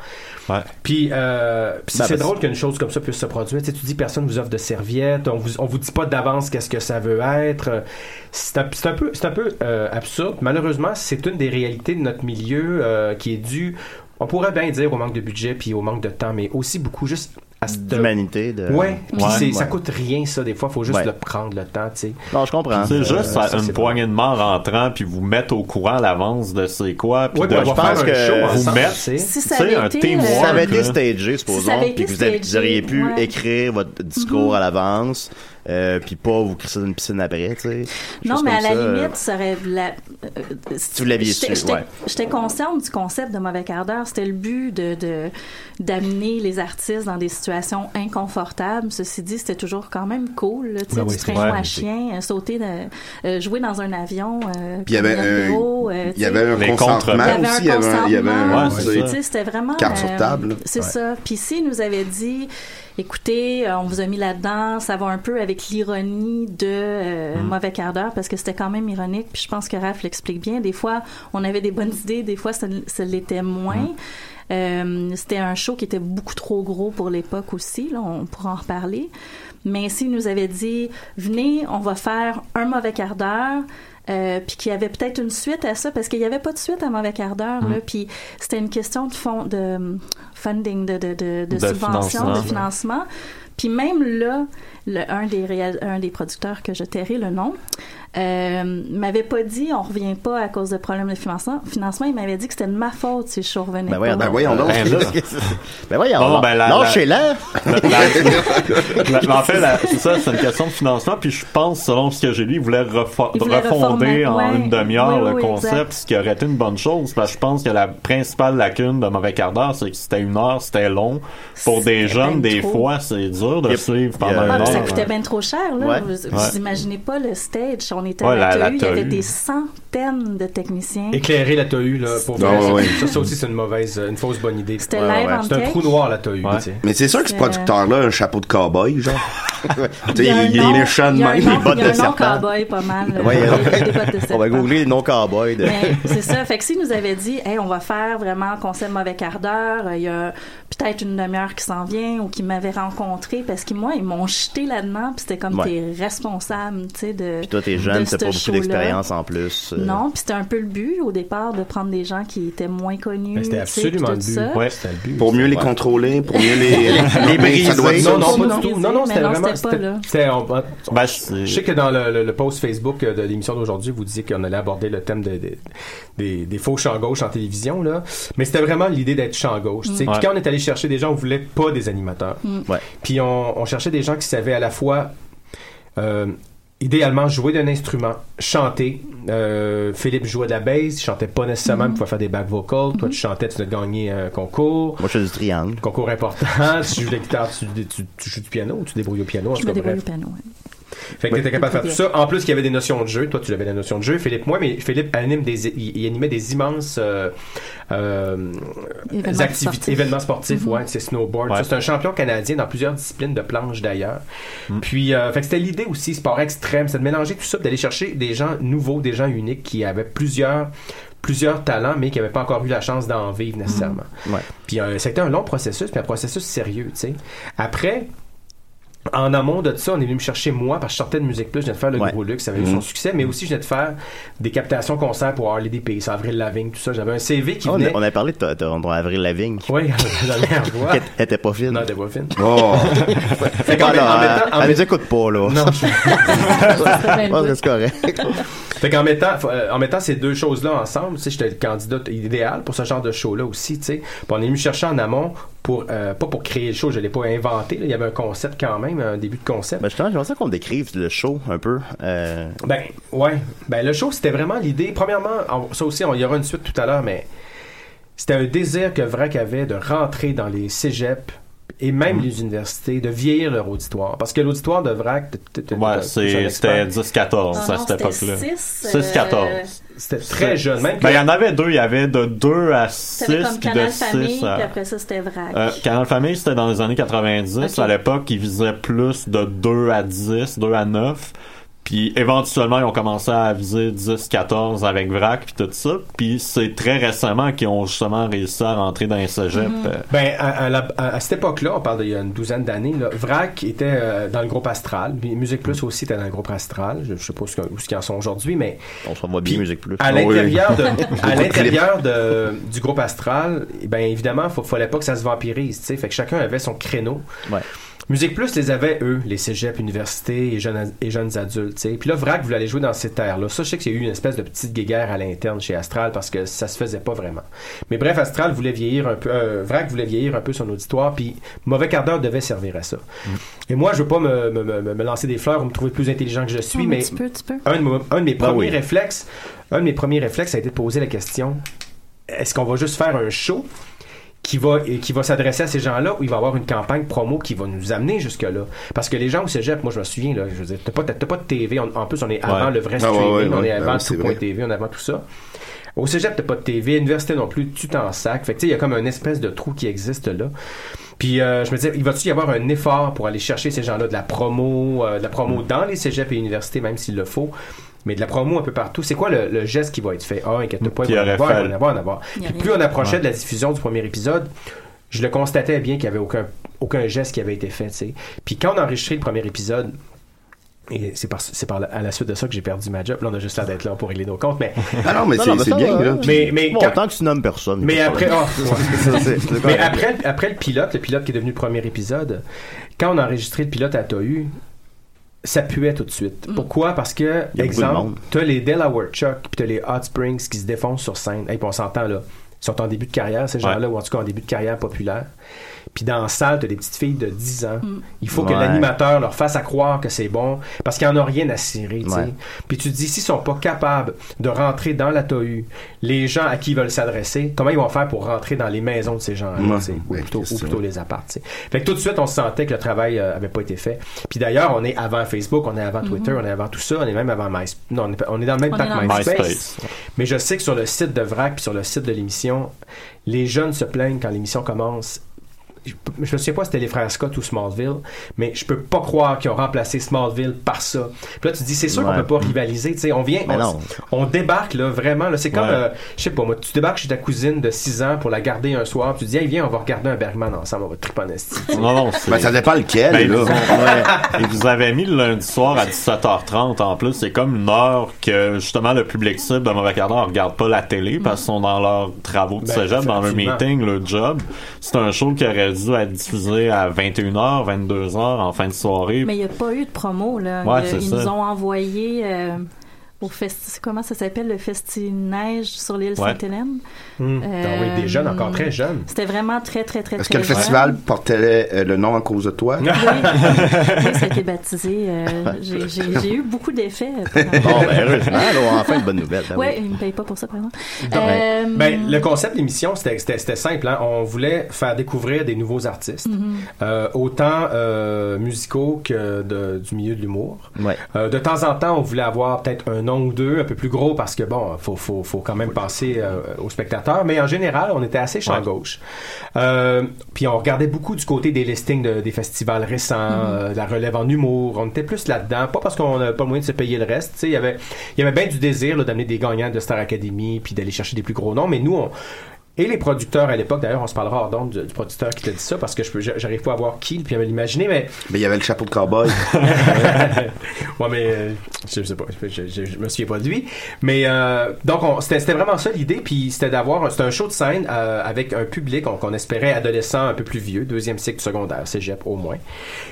[SPEAKER 5] Ouais.
[SPEAKER 4] Puis, euh, puis c'est drôle qu'une chose comme ça puisse se produire. Tu, sais, tu dis personne vous offre de serviette, on vous, on vous dit pas d'avance qu'est-ce que ça veut être. C'est un, un peu, un peu euh, absurde. Malheureusement, c'est une des réalités de notre milieu euh, qui est due, on pourrait bien dire au manque de budget puis au manque de temps, mais aussi beaucoup juste à cette...
[SPEAKER 2] D'humanité. De...
[SPEAKER 4] Ouais, puis
[SPEAKER 5] Ouais.
[SPEAKER 4] c'est- ça coûte rien ça des fois, faut juste
[SPEAKER 2] Ouais.
[SPEAKER 4] le prendre le temps, tu sais.
[SPEAKER 2] Non, je comprends.
[SPEAKER 5] C'est
[SPEAKER 2] Euh,
[SPEAKER 5] juste
[SPEAKER 4] ça,
[SPEAKER 5] une poignée de main rentrant, puis vous mettre au courant à l'avance de c'est quoi, puis
[SPEAKER 4] Ouais,
[SPEAKER 5] de
[SPEAKER 2] je pense que
[SPEAKER 5] vous mettre-
[SPEAKER 4] tu sais.
[SPEAKER 6] Si ça
[SPEAKER 5] Tu sais,
[SPEAKER 6] avait
[SPEAKER 5] un
[SPEAKER 6] été...
[SPEAKER 5] teamwork,
[SPEAKER 6] euh,
[SPEAKER 2] Si ça avait été stagé, supposons, puis que vous, auriez pu écrire votre discours à l'avance, euh, puis pas vous crisser dans une piscine après, tu sais.
[SPEAKER 6] Non, mais à la
[SPEAKER 2] euh,
[SPEAKER 6] limite, ça aurait. La, euh,
[SPEAKER 2] tu l'aviez
[SPEAKER 6] j'étais-
[SPEAKER 2] su, ouais.
[SPEAKER 6] J'étais consciente du concept de mauvais quart d'heure. C'était le but de de- d'amener les artistes dans des situations inconfortables. Ceci dit, c'était toujours quand même cool. là, Tu sais,
[SPEAKER 3] Ben oui,
[SPEAKER 6] du à chien, euh, sauter, de, euh, jouer dans un avion. euh,
[SPEAKER 3] Puis il y avait un-
[SPEAKER 6] euh,
[SPEAKER 3] il y avait un
[SPEAKER 5] Les
[SPEAKER 3] consentement aussi. Il y avait un, il y avait un-
[SPEAKER 6] consentement.
[SPEAKER 3] ouais,
[SPEAKER 6] Tu
[SPEAKER 3] c'est-
[SPEAKER 6] sais, C'était vraiment.
[SPEAKER 3] Carte sur table, là.
[SPEAKER 6] C'est
[SPEAKER 3] Ouais.
[SPEAKER 6] ça. Puis s'il nous avait dit, écoutez, euh, on vous a mis là-dedans, ça va un peu avec l'ironie de euh,
[SPEAKER 3] Mm.
[SPEAKER 6] Mauvais quart d'heure, parce que c'était quand même ironique. Puis je pense que Raph l'explique bien. Des fois, on avait des bonnes idées, des fois, ça, ça l'était moins.
[SPEAKER 3] Mm.
[SPEAKER 6] Euh, c'était un show qui était beaucoup trop gros pour l'époque aussi. Là, on pourra en reparler. Mais s'il nous avait dit, venez, on va faire un mauvais quart d'heure, euh, puis qu'il y avait peut-être une suite à ça, parce qu'il n'y avait pas de suite à mauvais quart d'heure,
[SPEAKER 5] Mm.
[SPEAKER 6] là, puis c'était une question de fond, de um, funding, de, de, de, de
[SPEAKER 5] De
[SPEAKER 6] subvention,
[SPEAKER 5] financement.
[SPEAKER 6] de financement. Puis même là, le, un, des réal- un des producteurs que je tairai le nom, euh, m'avait pas dit on revient pas à cause de problèmes de financement. financement il m'avait dit que c'était de ma faute si le show revenait
[SPEAKER 2] Ben voyons
[SPEAKER 6] pas.
[SPEAKER 2] donc. Ben voyons donc.
[SPEAKER 5] Ben là. [LAUGHS]
[SPEAKER 2] Ben voyons
[SPEAKER 5] Bon,
[SPEAKER 2] donc.
[SPEAKER 5] ben, la-
[SPEAKER 2] Lâchez-la.
[SPEAKER 5] La- la- en fait, la- c'est ça, c'est une question de financement. Puis je pense, selon ce que j'ai lu, il voulait refo-
[SPEAKER 6] Il voulait
[SPEAKER 5] refonder
[SPEAKER 6] reformer,
[SPEAKER 5] en
[SPEAKER 6] ouais.
[SPEAKER 5] une demi-heure
[SPEAKER 6] Oui,
[SPEAKER 5] le
[SPEAKER 6] oui,
[SPEAKER 5] concept,
[SPEAKER 6] exact.
[SPEAKER 5] ce qui aurait été une bonne chose. Parce que je pense que la principale lacune de Mauvais quart d'heure, c'est que c'était une heure, c'était long. Pour des jeunes,
[SPEAKER 6] ben
[SPEAKER 5] des
[SPEAKER 6] trop.
[SPEAKER 5] fois, c'est dur de
[SPEAKER 2] Yep.
[SPEAKER 5] suivre pendant
[SPEAKER 2] Yeah.
[SPEAKER 5] une heure.
[SPEAKER 6] Ça coûtait bien trop cher, là. Vous, imaginez pas le stage. On était à la, il y avait des centaines de techniciens.
[SPEAKER 4] Éclairer la TAU, là, pour
[SPEAKER 3] Ah,
[SPEAKER 4] vrai.
[SPEAKER 3] ouais,
[SPEAKER 4] ça, ça aussi, c'est une mauvaise, une fausse bonne idée.
[SPEAKER 6] C'était
[SPEAKER 2] Ouais,
[SPEAKER 6] live
[SPEAKER 2] ouais.
[SPEAKER 6] en
[SPEAKER 4] C'est un trou noir, la TAU.
[SPEAKER 3] Mais c'est sûr que ce producteur-là a un chapeau de cowboy, genre.
[SPEAKER 6] Il y a un
[SPEAKER 3] il, il
[SPEAKER 6] nom-
[SPEAKER 3] est méchant de même.
[SPEAKER 2] Les bottes
[SPEAKER 6] il y a
[SPEAKER 2] de
[SPEAKER 6] un nom
[SPEAKER 2] serpent.
[SPEAKER 6] cowboy pas mal. de
[SPEAKER 2] On va
[SPEAKER 6] serpent.
[SPEAKER 2] googler les noms cowboys. De...
[SPEAKER 6] C'est ça. Fait que s'il nous avait dit, hey, on va faire vraiment un concept mauvais quart d'heure, euh, il y a peut-être une demi-heure qui s'en vient ou qui m'avait rencontré parce que moi, ils m'ont jeté là-dedans puis c'était comme
[SPEAKER 2] Ouais.
[SPEAKER 6] t'es responsable, tu sais, de.
[SPEAKER 2] Puis toi, t'es
[SPEAKER 6] de
[SPEAKER 2] jeune, t'as pas beaucoup d'expérience en plus. euh.
[SPEAKER 6] Non, puis c'était un peu le but au départ de prendre des gens qui étaient moins connus.
[SPEAKER 4] Mais c'était absolument le but.
[SPEAKER 6] ça.
[SPEAKER 5] Ouais.
[SPEAKER 4] C'était le but.
[SPEAKER 3] Pour mieux les contrôler, pour mieux [LAUGHS] les,
[SPEAKER 2] Les briser.
[SPEAKER 4] Non, non, pas
[SPEAKER 3] non?
[SPEAKER 4] du tout. Non, non, c'était vraiment.
[SPEAKER 6] c'était pas,
[SPEAKER 4] c'était-
[SPEAKER 6] là.
[SPEAKER 4] c'était- on- on-
[SPEAKER 5] Ben, c'est-
[SPEAKER 4] Je sais que dans le, le- le post Facebook de l'émission d'aujourd'hui, vous disiez qu'on allait aborder le thème de- de- des, des faux champs gauche en télévision, là. Mais c'était vraiment l'idée d'être champ gauche.
[SPEAKER 5] Ouais.
[SPEAKER 4] Puis quand on est allé chercher des gens, on voulait pas des animateurs.
[SPEAKER 2] Ouais.
[SPEAKER 4] Puis on, on cherchait des gens qui savaient à la fois, euh, idéalement, jouer d'un instrument, chanter. Euh, Philippe jouait de la bass, il chantait pas nécessairement, il pouvait faire des back vocals. Toi, tu chantais, tu as gagné un concours.
[SPEAKER 2] Moi, je fais du triangle.
[SPEAKER 4] Concours important. [LAUGHS] tu joues de la guitare, tu, tu, tu joues du piano ou tu débrouilles au piano.
[SPEAKER 6] Je me débrouille au piano. ouais.
[SPEAKER 4] Fait que
[SPEAKER 2] Ouais.
[SPEAKER 4] t'étais capable de faire tout ça. En plus, qu'il y avait des notions de jeu. Toi, tu avais la notion de jeu. Philippe, moi, mais Philippe anime des, il, il animait des immenses euh, euh,
[SPEAKER 6] Événements
[SPEAKER 4] activités,
[SPEAKER 6] sportifs.
[SPEAKER 4] événements sportifs.
[SPEAKER 6] Mhm.
[SPEAKER 4] Ouais, c'est snowboard.
[SPEAKER 5] Ouais.
[SPEAKER 4] C'est un champion canadien dans plusieurs disciplines de planche d'ailleurs. Puis, euh, fait que c'était l'idée aussi, sport extrême, c'est de mélanger tout ça, puis d'aller chercher des gens nouveaux, des gens uniques qui avaient plusieurs plusieurs talents, mais qui n'avaient pas encore eu la chance d'en vivre nécessairement.
[SPEAKER 2] Ouais.
[SPEAKER 4] Puis euh, été un long processus, puis un processus sérieux, tu sais. Après, en amont de ça, on est venu me chercher moi, parce que je sortais de Musique Plus, je venais de faire le
[SPEAKER 2] Ouais.
[SPEAKER 4] gros luxe, ça avait eu
[SPEAKER 3] Mhm.
[SPEAKER 4] son succès, mais aussi je venais de faire des captations concerts pour Harley DP, Avril Lavigne, tout ça. J'avais un CV qui
[SPEAKER 2] Ah, on,
[SPEAKER 4] venait...
[SPEAKER 2] a, on a parlé de ton, ton- ton Avril Lavigne.
[SPEAKER 4] Oui, la merde, ouais.
[SPEAKER 2] Elle elle était pas fine.
[SPEAKER 4] Non, t'es pas fine.
[SPEAKER 3] Oh. [LAUGHS]
[SPEAKER 4] Fait qu'en
[SPEAKER 2] Ah,
[SPEAKER 4] même- en
[SPEAKER 2] elle-
[SPEAKER 4] en
[SPEAKER 2] elle nous écoute pas, là.
[SPEAKER 4] Non, [LAUGHS]
[SPEAKER 2] c'est correct. [LAUGHS]
[SPEAKER 4] Fait qu'en mettant, euh, en mettant ces deux choses-là ensemble, tu sais, j'étais le candidat idéal pour ce genre de show-là aussi, tu sais. Puis on est venu chercher en amont pour, euh, pas pour créer le show, je l'ai pas inventé, là. il y avait un concept quand même, un début de concept.
[SPEAKER 2] Ben, justement, j'aimerais ça qu'on décrive le show un peu. Euh,
[SPEAKER 4] Ben, ouais. Ben, le show, c'était vraiment l'idée. Premièrement, on- ça aussi, on- il y aura une suite tout à l'heure, mais c'était un désir que Vrac avait de rentrer dans les cégeps et même les universités, de vieillir leur auditoire. Parce que l'auditoire de Vrac,
[SPEAKER 5] Ouais, c'était 10-14
[SPEAKER 6] Ah
[SPEAKER 5] à cette époque-là.
[SPEAKER 6] six,
[SPEAKER 5] 6-14.
[SPEAKER 6] euh,
[SPEAKER 4] C'était très jeune. Même
[SPEAKER 5] Ben, il y en avait deux. Il y avait de 2 à 6
[SPEAKER 6] C'était comme
[SPEAKER 5] puis de
[SPEAKER 6] Canal
[SPEAKER 5] 6
[SPEAKER 6] Famille,
[SPEAKER 5] à...
[SPEAKER 6] puis après ça, c'était Vrac.
[SPEAKER 5] Euh, Canal Famille, c'était dans les années 90.
[SPEAKER 6] Ok.
[SPEAKER 5] À l'époque, ils visaient plus de 2 à 10, 2 à 9. Puis éventuellement, ils ont commencé à viser 10, 14 avec VRAC puis tout ça. Puis c'est très récemment qu'ils ont justement réussi à rentrer dans les cégeps.
[SPEAKER 6] Mhm.
[SPEAKER 5] euh,
[SPEAKER 4] Ben, à, à la- à- à cette époque-là, on parle d'il y a une douzaine d'années, VRAC était euh, dans le groupe Astral. Musique Plus aussi était dans le groupe Astral. Je, je sais pas où, ce que- où ce qu'ils en sont aujourd'hui, mais
[SPEAKER 2] on se revoit bien Musique Plus.
[SPEAKER 4] à
[SPEAKER 3] oui.
[SPEAKER 4] l'intérieur de, [LAUGHS] à
[SPEAKER 3] Beaucoup de
[SPEAKER 4] l'intérieur de, du groupe Astral, eh ben évidemment, il fallait pas que ça se vampirise, tu sais. Fait que chacun avait son créneau.
[SPEAKER 2] Ouais.
[SPEAKER 4] Musique Plus les avait, eux, les cégeps, universités et jeunes, et jeunes adultes. tu sais. Puis là, Vrac voulait aller jouer dans ces terres-là. Ça, je sais qu'il y a eu une espèce de petite guéguerre à l'interne chez Astral parce que ça se faisait pas vraiment. Mais bref, Astral voulait vieillir un peu, euh, Vrac voulait vieillir un peu son auditoire, puis Mauvais quart d'heure devait servir à ça. Et moi, je veux pas me, me, me, me lancer des fleurs ou me trouver plus intelligent que je suis, mais
[SPEAKER 6] tu peux, tu peux.
[SPEAKER 4] un de, un de mes
[SPEAKER 2] Ah
[SPEAKER 4] premiers
[SPEAKER 2] oui.
[SPEAKER 4] réflexes, un de mes premiers réflexes a été de poser la question est-ce qu'on va juste faire un show qui va qui va s'adresser à ces gens-là ou il va y avoir une campagne promo qui va nous amener jusque là parce que les gens au cégep moi je me souviens là je veux dire t'as pas t'as pas de TV en, en plus on est avant
[SPEAKER 5] Ouais.
[SPEAKER 4] le vrai
[SPEAKER 3] Ah ouais,
[SPEAKER 4] streaming
[SPEAKER 3] ouais,
[SPEAKER 4] on est
[SPEAKER 3] Ben
[SPEAKER 4] avant
[SPEAKER 3] oui, c'est
[SPEAKER 4] tout
[SPEAKER 3] vrai.
[SPEAKER 4] point TV on est avant tout ça. Au cégep t'as pas de TV à l'université non plus tu t'en sac fait que tu sais il y a comme une espèce de trou qui existe là. Puis euh, je me disais, il va-tu y avoir un effort pour aller chercher ces gens-là de la promo, euh, de la promo
[SPEAKER 3] Mm.
[SPEAKER 4] dans les cégeps et universités, même s'il le faut, mais de la promo un peu partout. C'est quoi le, le geste qui va être fait? Ah, inquiète pas, il va en avoir, il va en avoir, en avoir. Puis plus on approchait de la diffusion du premier épisode, je le constatais bien qu'il n'y avait aucun, aucun geste qui avait été fait, tu sais. Puis quand on a enregistré le premier épisode, et c'est par, c'est par la- à la suite de ça que j'ai perdu ma job. Là, on a juste l'air d'être là pour régler nos comptes, mais, [LAUGHS]
[SPEAKER 3] Ah non, mais
[SPEAKER 2] Non,
[SPEAKER 3] c'est
[SPEAKER 2] non, mais
[SPEAKER 3] c'est
[SPEAKER 2] ça,
[SPEAKER 3] bien, là.
[SPEAKER 4] mais, mais,
[SPEAKER 2] Bon,
[SPEAKER 4] quand-
[SPEAKER 2] tant que tu nommes personne.
[SPEAKER 4] mais après, oh,
[SPEAKER 2] Ça,
[SPEAKER 4] mais après, après le pilote, le pilote qui est devenu le premier épisode, quand on a enregistré le pilote à Tohu, ça puait tout de suite. Pourquoi? Parce que, exemple, t'as les Delaware Chuck puis t'as les Hot Springs qui se défoncent sur scène. Hey, puis on s'entend là. Ils sont en début de carrière, ces gens-là, ou en tout cas en début de carrière populaire. Puis dans la salle, t'as des petites filles de 10 ans. Il faut que l'animateur leur fasse à croire que c'est bon, parce qu'il n'y en a rien à cirer, tu sais.
[SPEAKER 2] Ouais.
[SPEAKER 4] Puis tu te dis, s'ils sont pas capables de rentrer dans la TOU, les gens à qui ils veulent s'adresser, comment ils vont faire pour rentrer dans les maisons de ces gens-là,
[SPEAKER 3] Ouais.
[SPEAKER 4] tu sais, ou,
[SPEAKER 3] Ouais,
[SPEAKER 4] plutôt, ou plutôt les apparts, tu sais. Fait que tout de suite, on se sentait que le travail euh, avait pas été fait. Puis d'ailleurs, on est avant Facebook, on est avant Twitter, on est avant tout ça, on est même avant MySpace. Non, on est, pas- on est dans le même
[SPEAKER 6] On
[SPEAKER 4] temps que MySpace.
[SPEAKER 5] MySpace.
[SPEAKER 4] Mais je sais que sur le site de VRAC puis sur le site de l'émission, les jeunes se plaignent quand l'émission commence. Je je me souviens pas si c'était les frères Scott ou Smallville, mais je peux pas croire qu'ils ont remplacé Smallville par ça. Puis là, tu te dis, c'est sûr
[SPEAKER 2] Ouais.
[SPEAKER 4] qu'on peut pas rivaliser, tu sais, on vient, on, débarque là, vraiment, là, c'est comme,
[SPEAKER 5] Ouais.
[SPEAKER 4] euh, je sais pas, moi, tu débarques chez ta cousine de 6 ans pour la garder un soir, puis tu dis, hey, viens, on va regarder un Bergman ensemble, on va triper en esti.
[SPEAKER 5] Non, non, c'est...
[SPEAKER 3] Ben, ça dépend lequel,
[SPEAKER 5] Ben, ils,
[SPEAKER 3] là.
[SPEAKER 5] vous ont- [LAUGHS] ils vous avez mis le lundi soir à 17h30 en plus. C'est comme une heure que justement le public cible de Mauvais quart d'heure regarde pas la télé parce qu'ils sont dans leurs travaux de
[SPEAKER 4] Ben,
[SPEAKER 5] cégep, dans leur meeting, leur job. C'est un show qui aurait dû être diffusé à 21h, 22h en fin de soirée.
[SPEAKER 6] Mais il n'y a pas eu de promo, là.
[SPEAKER 5] Ouais,
[SPEAKER 6] ils nous ont envoyé euh, au festi... Comment ça s'appelle, le festi-neige sur l'île
[SPEAKER 5] Ouais.
[SPEAKER 6] Sainte-Hélène?
[SPEAKER 4] Hum.
[SPEAKER 6] Euh,
[SPEAKER 4] Ah oui, des jeunes, encore très jeunes.
[SPEAKER 6] C'était vraiment très, très, très,
[SPEAKER 3] Est-ce que le
[SPEAKER 6] jeune.
[SPEAKER 3] festival portait euh, le nom à cause de toi?
[SPEAKER 6] Oui, [LAUGHS] oui, ça a été baptisé. euh, j'ai- eu beaucoup d'effets. pendant-
[SPEAKER 2] Bon, ben, heureusement, enfin, une bonne nouvelle. ben
[SPEAKER 6] Ouais,
[SPEAKER 2] oui.
[SPEAKER 6] ils me payent pas pour ça, par exemple.
[SPEAKER 4] Donc,
[SPEAKER 6] Euh,
[SPEAKER 4] Ben, le concept de l'émission, c'était simple. hein. On voulait faire découvrir des nouveaux artistes, euh, autant euh, musicaux que de- du milieu de l'humour.
[SPEAKER 2] Ouais.
[SPEAKER 4] Euh, de temps en temps, on voulait avoir peut-être un nom ou deux un peu plus gros parce que bon, faut faut, faut quand même passer euh, aux spectateurs. Mais en général, on était assez champ gauche. Euh, puis on regardait beaucoup du côté des listings de- des festivals récents, euh, de la relève en humour. On était plus là-dedans, pas parce qu'on n'avait pas le moyen de se payer le reste. Tu sais, il y avait il y avait bien du désir d'amener des gagnants de Star Academy puis d'aller chercher des plus gros noms. Mais nous, on et les producteurs à l'époque, d'ailleurs, on se parlera hors d'onde du, du producteur qui t'a dit ça parce que je j'arrive pas à voir qui puis à l'imaginer, mais
[SPEAKER 3] Ben, il y avait le chapeau de cowboy. [LAUGHS]
[SPEAKER 4] ouais, mais euh, je, sais pas, je, je, je me souviens pas de lui. Mais euh, donc, on- c'était vraiment ça l'idée, puis c'était d'avoir, c'était un show de scène euh, avec un public on- qu'on espérait adolescent un peu plus vieux, deuxième cycle secondaire, cégep au moins.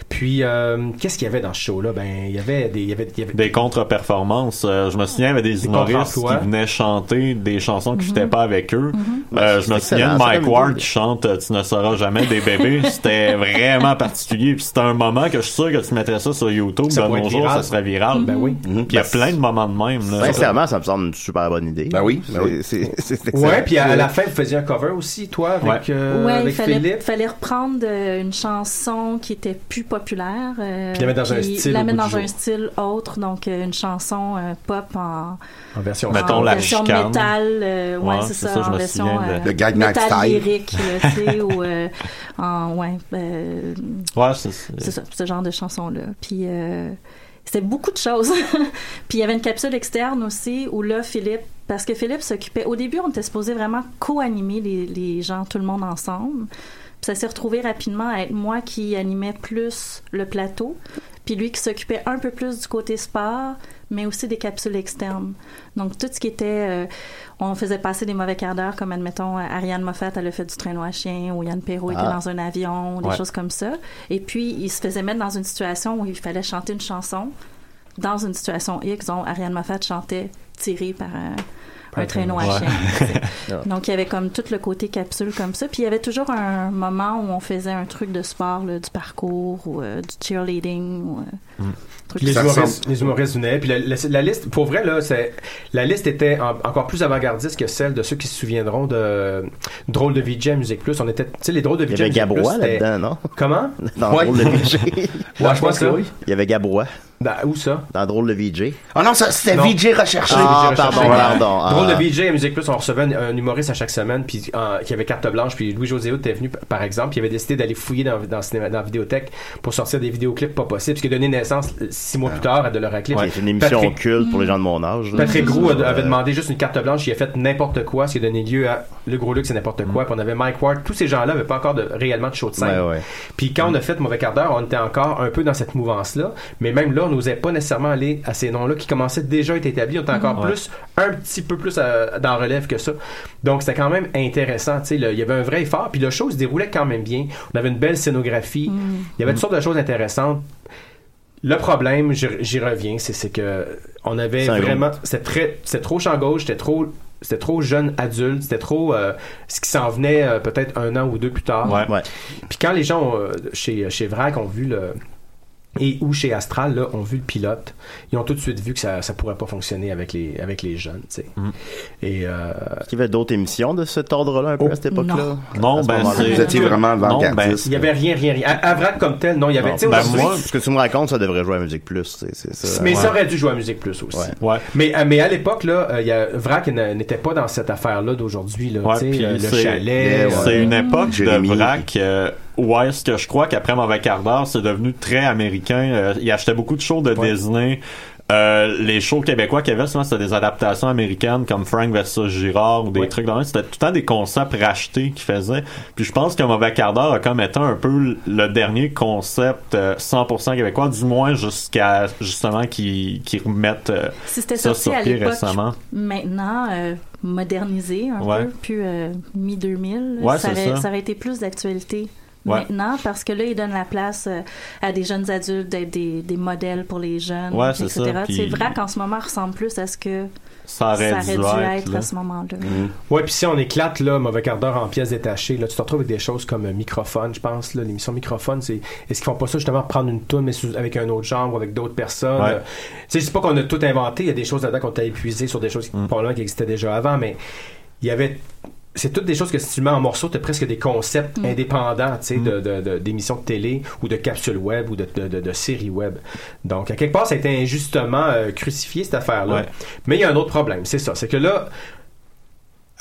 [SPEAKER 4] Puis, euh, qu'est-ce qu'il y avait dans ce show-là? Ben, il y avait des, il y avait, il y avait
[SPEAKER 5] Des contre-performances. Euh, je me souviens, il y avait des
[SPEAKER 4] Des
[SPEAKER 5] humoristes qui venaient chanter des chansons qui fitaient pas avec eux.
[SPEAKER 2] Ben,
[SPEAKER 5] Euh, je me souviens de Mike Ward qui chante euh, Tu ne seras jamais des bébés. [LAUGHS] C'était vraiment particulier. Puis c'était un moment que je suis sûr que tu mettrais ça sur YouTube.
[SPEAKER 4] Ça
[SPEAKER 5] de nos jours, ça serait viral.
[SPEAKER 4] Ben oui.
[SPEAKER 5] Puis il y a plein de moments de même. Là.
[SPEAKER 2] Sincèrement, ça me semble une super bonne idée.
[SPEAKER 3] Ben oui, ben oui.
[SPEAKER 2] C'est- excellent.
[SPEAKER 4] Ouais, puis à, la fin, vous faisiez un cover aussi, toi, avec,
[SPEAKER 5] Ouais.
[SPEAKER 4] euh,
[SPEAKER 6] ouais, il
[SPEAKER 4] avec
[SPEAKER 6] fallait,
[SPEAKER 4] Philippe?
[SPEAKER 6] fallait reprendre euh, une chanson qui était plus populaire. euh,
[SPEAKER 4] Puis la mettre dans un style
[SPEAKER 6] La mettre dans un style autre, donc une chanson pop en,
[SPEAKER 4] En version
[SPEAKER 5] Mettons
[SPEAKER 6] en
[SPEAKER 5] la
[SPEAKER 6] version
[SPEAKER 5] chicane.
[SPEAKER 6] métal. euh, ouais,
[SPEAKER 5] Ouais,
[SPEAKER 6] c'est ça, en
[SPEAKER 5] me
[SPEAKER 6] version
[SPEAKER 5] de-
[SPEAKER 3] Le Gag Night Style.
[SPEAKER 6] lyrique, là, tu sais, [LAUGHS] ou euh, en, ouais, euh,
[SPEAKER 5] Ouais, c'est
[SPEAKER 6] ça, ce genre de chanson-là. Puis euh, c'était beaucoup de choses. [LAUGHS] Puis il y avait une capsule externe aussi où là, Philippe, parce que Philippe s'occupait, au début, on était supposé vraiment co-animer les, les gens, tout le monde ensemble. Puis ça s'est retrouvé rapidement à être moi qui animais plus le plateau. puis lui qui s'occupait un peu plus du côté sport, mais aussi des capsules externes. Donc tout ce qui était, euh, on faisait passer des mauvais quarts d'heure, comme admettons Ariane Moffat, elle a fait du traîneau à chien, ou Yann Perrault était
[SPEAKER 2] Ah.
[SPEAKER 6] dans un avion, des
[SPEAKER 2] Ouais.
[SPEAKER 6] choses comme ça. Et puis il se faisait mettre dans une situation où il fallait chanter une chanson dans une situation X, dont Ariane Moffat chantait tirée par un, un
[SPEAKER 5] Ouais.
[SPEAKER 6] traîneau à chien. [LAUGHS] Donc, il y avait comme tout le côté capsule comme ça. Puis, il y avait toujours un moment où on faisait un truc de sport, là, du parcours ou euh, du cheerleading. Ou, euh, truc
[SPEAKER 4] Puis les humoristes, les humoristes venaient. Puis la, la- la liste, pour vrai, là, c'est, la liste était en- encore plus avant-gardiste que celle de ceux qui se souviendront de Drôle de VJ à Musique Plus. On était, tu sais, les Drôles de
[SPEAKER 2] Il
[SPEAKER 4] VJ
[SPEAKER 2] y
[SPEAKER 4] à
[SPEAKER 2] avait Gabrois là-dedans, non?
[SPEAKER 4] Comment? [LAUGHS]
[SPEAKER 2] Dans
[SPEAKER 3] Ouais.
[SPEAKER 2] Drôle de VJ. [LAUGHS]
[SPEAKER 4] Ouais, je pense que oui.
[SPEAKER 2] Il y avait Gabrois
[SPEAKER 4] Ben, où ça?
[SPEAKER 2] dans Drôle de VJ.
[SPEAKER 3] Ah non, ça, c'était
[SPEAKER 4] Non.
[SPEAKER 3] VJ recherché.
[SPEAKER 2] Ah,
[SPEAKER 4] VJ
[SPEAKER 2] pardon,
[SPEAKER 4] recherché.
[SPEAKER 2] pardon. Ah.
[SPEAKER 4] Drôle de VJ à Musique Plus, on recevait un, un humoriste à chaque semaine puis, euh, qui avait carte blanche. Puis Louis-José était venu, par exemple, puis il avait décidé d'aller fouiller dans, dans, le cinéma- dans la vidéothèque pour sortir des vidéoclips pas possibles. Ce qui a donné naissance, euh, six mois plus tard, à de l'Euraclip.
[SPEAKER 2] C'est une émission
[SPEAKER 4] Patrick-
[SPEAKER 2] culte pour les gens de mon âge. là.
[SPEAKER 4] Patrick a- avait demandé juste une carte blanche, il a fait n'importe quoi, ce qui a donné lieu à Le Gros Luc, c'est n'importe quoi. Puis on avait Mike Ward, tous ces gens-là n'avaient pas encore de, réellement de show de scène.
[SPEAKER 2] Ouais, ouais.
[SPEAKER 4] Puis quand on a fait Mauvais quart d'heure, on était encore un peu dans cette mouvance-là. Mais même là, on n'osait pas nécessairement aller à ces noms-là qui commençaient déjà à être établis. On était encore
[SPEAKER 5] Ouais.
[SPEAKER 4] plus, un petit peu plus euh, dans relève que ça. Donc c'était quand même intéressant. tu sais, là. Il y avait un vrai effort. Puis le show se déroulait quand même bien. On avait une belle scénographie. Il y avait toutes sortes de choses intéressantes. Le problème, j'y reviens, c'est que on avait vraiment, c'était très, c'était trop champ gauche, c'était trop, c'était trop jeune adulte, c'était trop euh, ce qui s'en venait euh, peut-être un an ou deux plus tard.
[SPEAKER 5] Ouais.
[SPEAKER 2] Ouais.
[SPEAKER 4] Puis quand les gens euh, chez chez Vrac ont vu le et ou chez Astral là, ont vu le pilote, ils ont tout de suite vu que ça ça pourrait pas fonctionner avec les avec les jeunes, tu sais.
[SPEAKER 5] Mm.
[SPEAKER 4] Et euh,
[SPEAKER 2] Est-ce qu'il y avait d'autres émissions de cet ordre-là un peu
[SPEAKER 4] Oh,
[SPEAKER 2] à cette époque-là?
[SPEAKER 5] Non,
[SPEAKER 2] ce
[SPEAKER 5] ben,
[SPEAKER 3] Vous étiez vraiment
[SPEAKER 5] Non,
[SPEAKER 3] avant-gardiste.
[SPEAKER 4] il y avait rien rien rien. À, à Vrac comme tel, non, il y avait
[SPEAKER 5] ben, moi,
[SPEAKER 2] Ce que tu me racontes, ça devrait jouer à Musique Plus. c'est- C'est ça.
[SPEAKER 4] mais
[SPEAKER 5] Ouais.
[SPEAKER 4] ça aurait dû jouer à Musique Plus aussi.
[SPEAKER 2] Ouais.
[SPEAKER 5] Ouais.
[SPEAKER 4] Mais, euh, mais à l'époque, là, euh, il y a, Vrac n'était pas dans cette affaire-là d'aujourd'hui. Là,
[SPEAKER 5] Ouais,
[SPEAKER 4] tu sais, euh, le chalet.
[SPEAKER 5] C'est une époque de vrac euh, où est-ce que je crois qu'après Mauvais quart d'heure, c'est devenu très américain. Euh, il achetait beaucoup de shows de
[SPEAKER 4] Ouais.
[SPEAKER 5] Disney. Euh, les shows québécois qu'il y avait, souvent, c'était des adaptations américaines comme Frank versus Girard ou des
[SPEAKER 4] Ouais.
[SPEAKER 5] trucs dans le- C'était tout le temps des concepts rachetés qu'ils faisaient. Puis je pense que Mauvais quart d'heure a comme été un peu le dernier concept euh, 100% québécois, du moins jusqu'à justement qu'ils qu'ils remettent euh,
[SPEAKER 6] Si c'était
[SPEAKER 5] ça
[SPEAKER 6] sorti
[SPEAKER 5] sur pied récemment.
[SPEAKER 6] maintenant, euh, modernisé un
[SPEAKER 5] Ouais.
[SPEAKER 6] peu, puis euh, mi-2000,
[SPEAKER 5] Ouais,
[SPEAKER 6] ça,
[SPEAKER 5] ça.
[SPEAKER 6] ça aurait été plus d'actualité.
[SPEAKER 5] Ouais.
[SPEAKER 6] Maintenant, parce que là, ils donnent la place euh, à des jeunes adultes d'être des, des modèles pour les jeunes,
[SPEAKER 5] Ouais, c'est
[SPEAKER 6] etc.
[SPEAKER 5] ça,
[SPEAKER 6] Tu sais,
[SPEAKER 5] puis-
[SPEAKER 6] Vrac, en ce moment, ressemble plus à ce que
[SPEAKER 5] Ça aurait,
[SPEAKER 6] ça aurait
[SPEAKER 5] dû,
[SPEAKER 6] dû
[SPEAKER 5] être.
[SPEAKER 6] être,
[SPEAKER 5] là.
[SPEAKER 6] à ce moment-là.
[SPEAKER 4] Ouais, puis si on éclate là, mauvais quart d'heure en pièces détachées, là, tu te retrouves avec des choses comme euh, microphone, je pense. Là, l'émission microphone, c'est est-ce qu'ils font pas ça justement prendre une toune mais sous- avec un autre genre ou avec d'autres personnes.
[SPEAKER 5] Ouais.
[SPEAKER 4] Euh, tu sais, je sais pas qu'on a tout inventé. Il y a des choses là-dedans qu'on t'a épuisé sur des choses qui,
[SPEAKER 5] Mm.
[SPEAKER 4] probablement qui existaient déjà avant, mais il y avait c'est toutes des choses que si tu mets en morceaux, tu as presque des concepts
[SPEAKER 6] Mm.
[SPEAKER 4] indépendants, tu sais,
[SPEAKER 5] Mm.
[SPEAKER 4] de, de- de- d'émissions de télé ou de capsules web ou de, de, de- de séries web. Donc, à quelque part, ça a été injustement euh, crucifié, cette affaire-là.
[SPEAKER 5] Ouais.
[SPEAKER 4] Mais il y a un autre problème, c'est ça. C'est que là,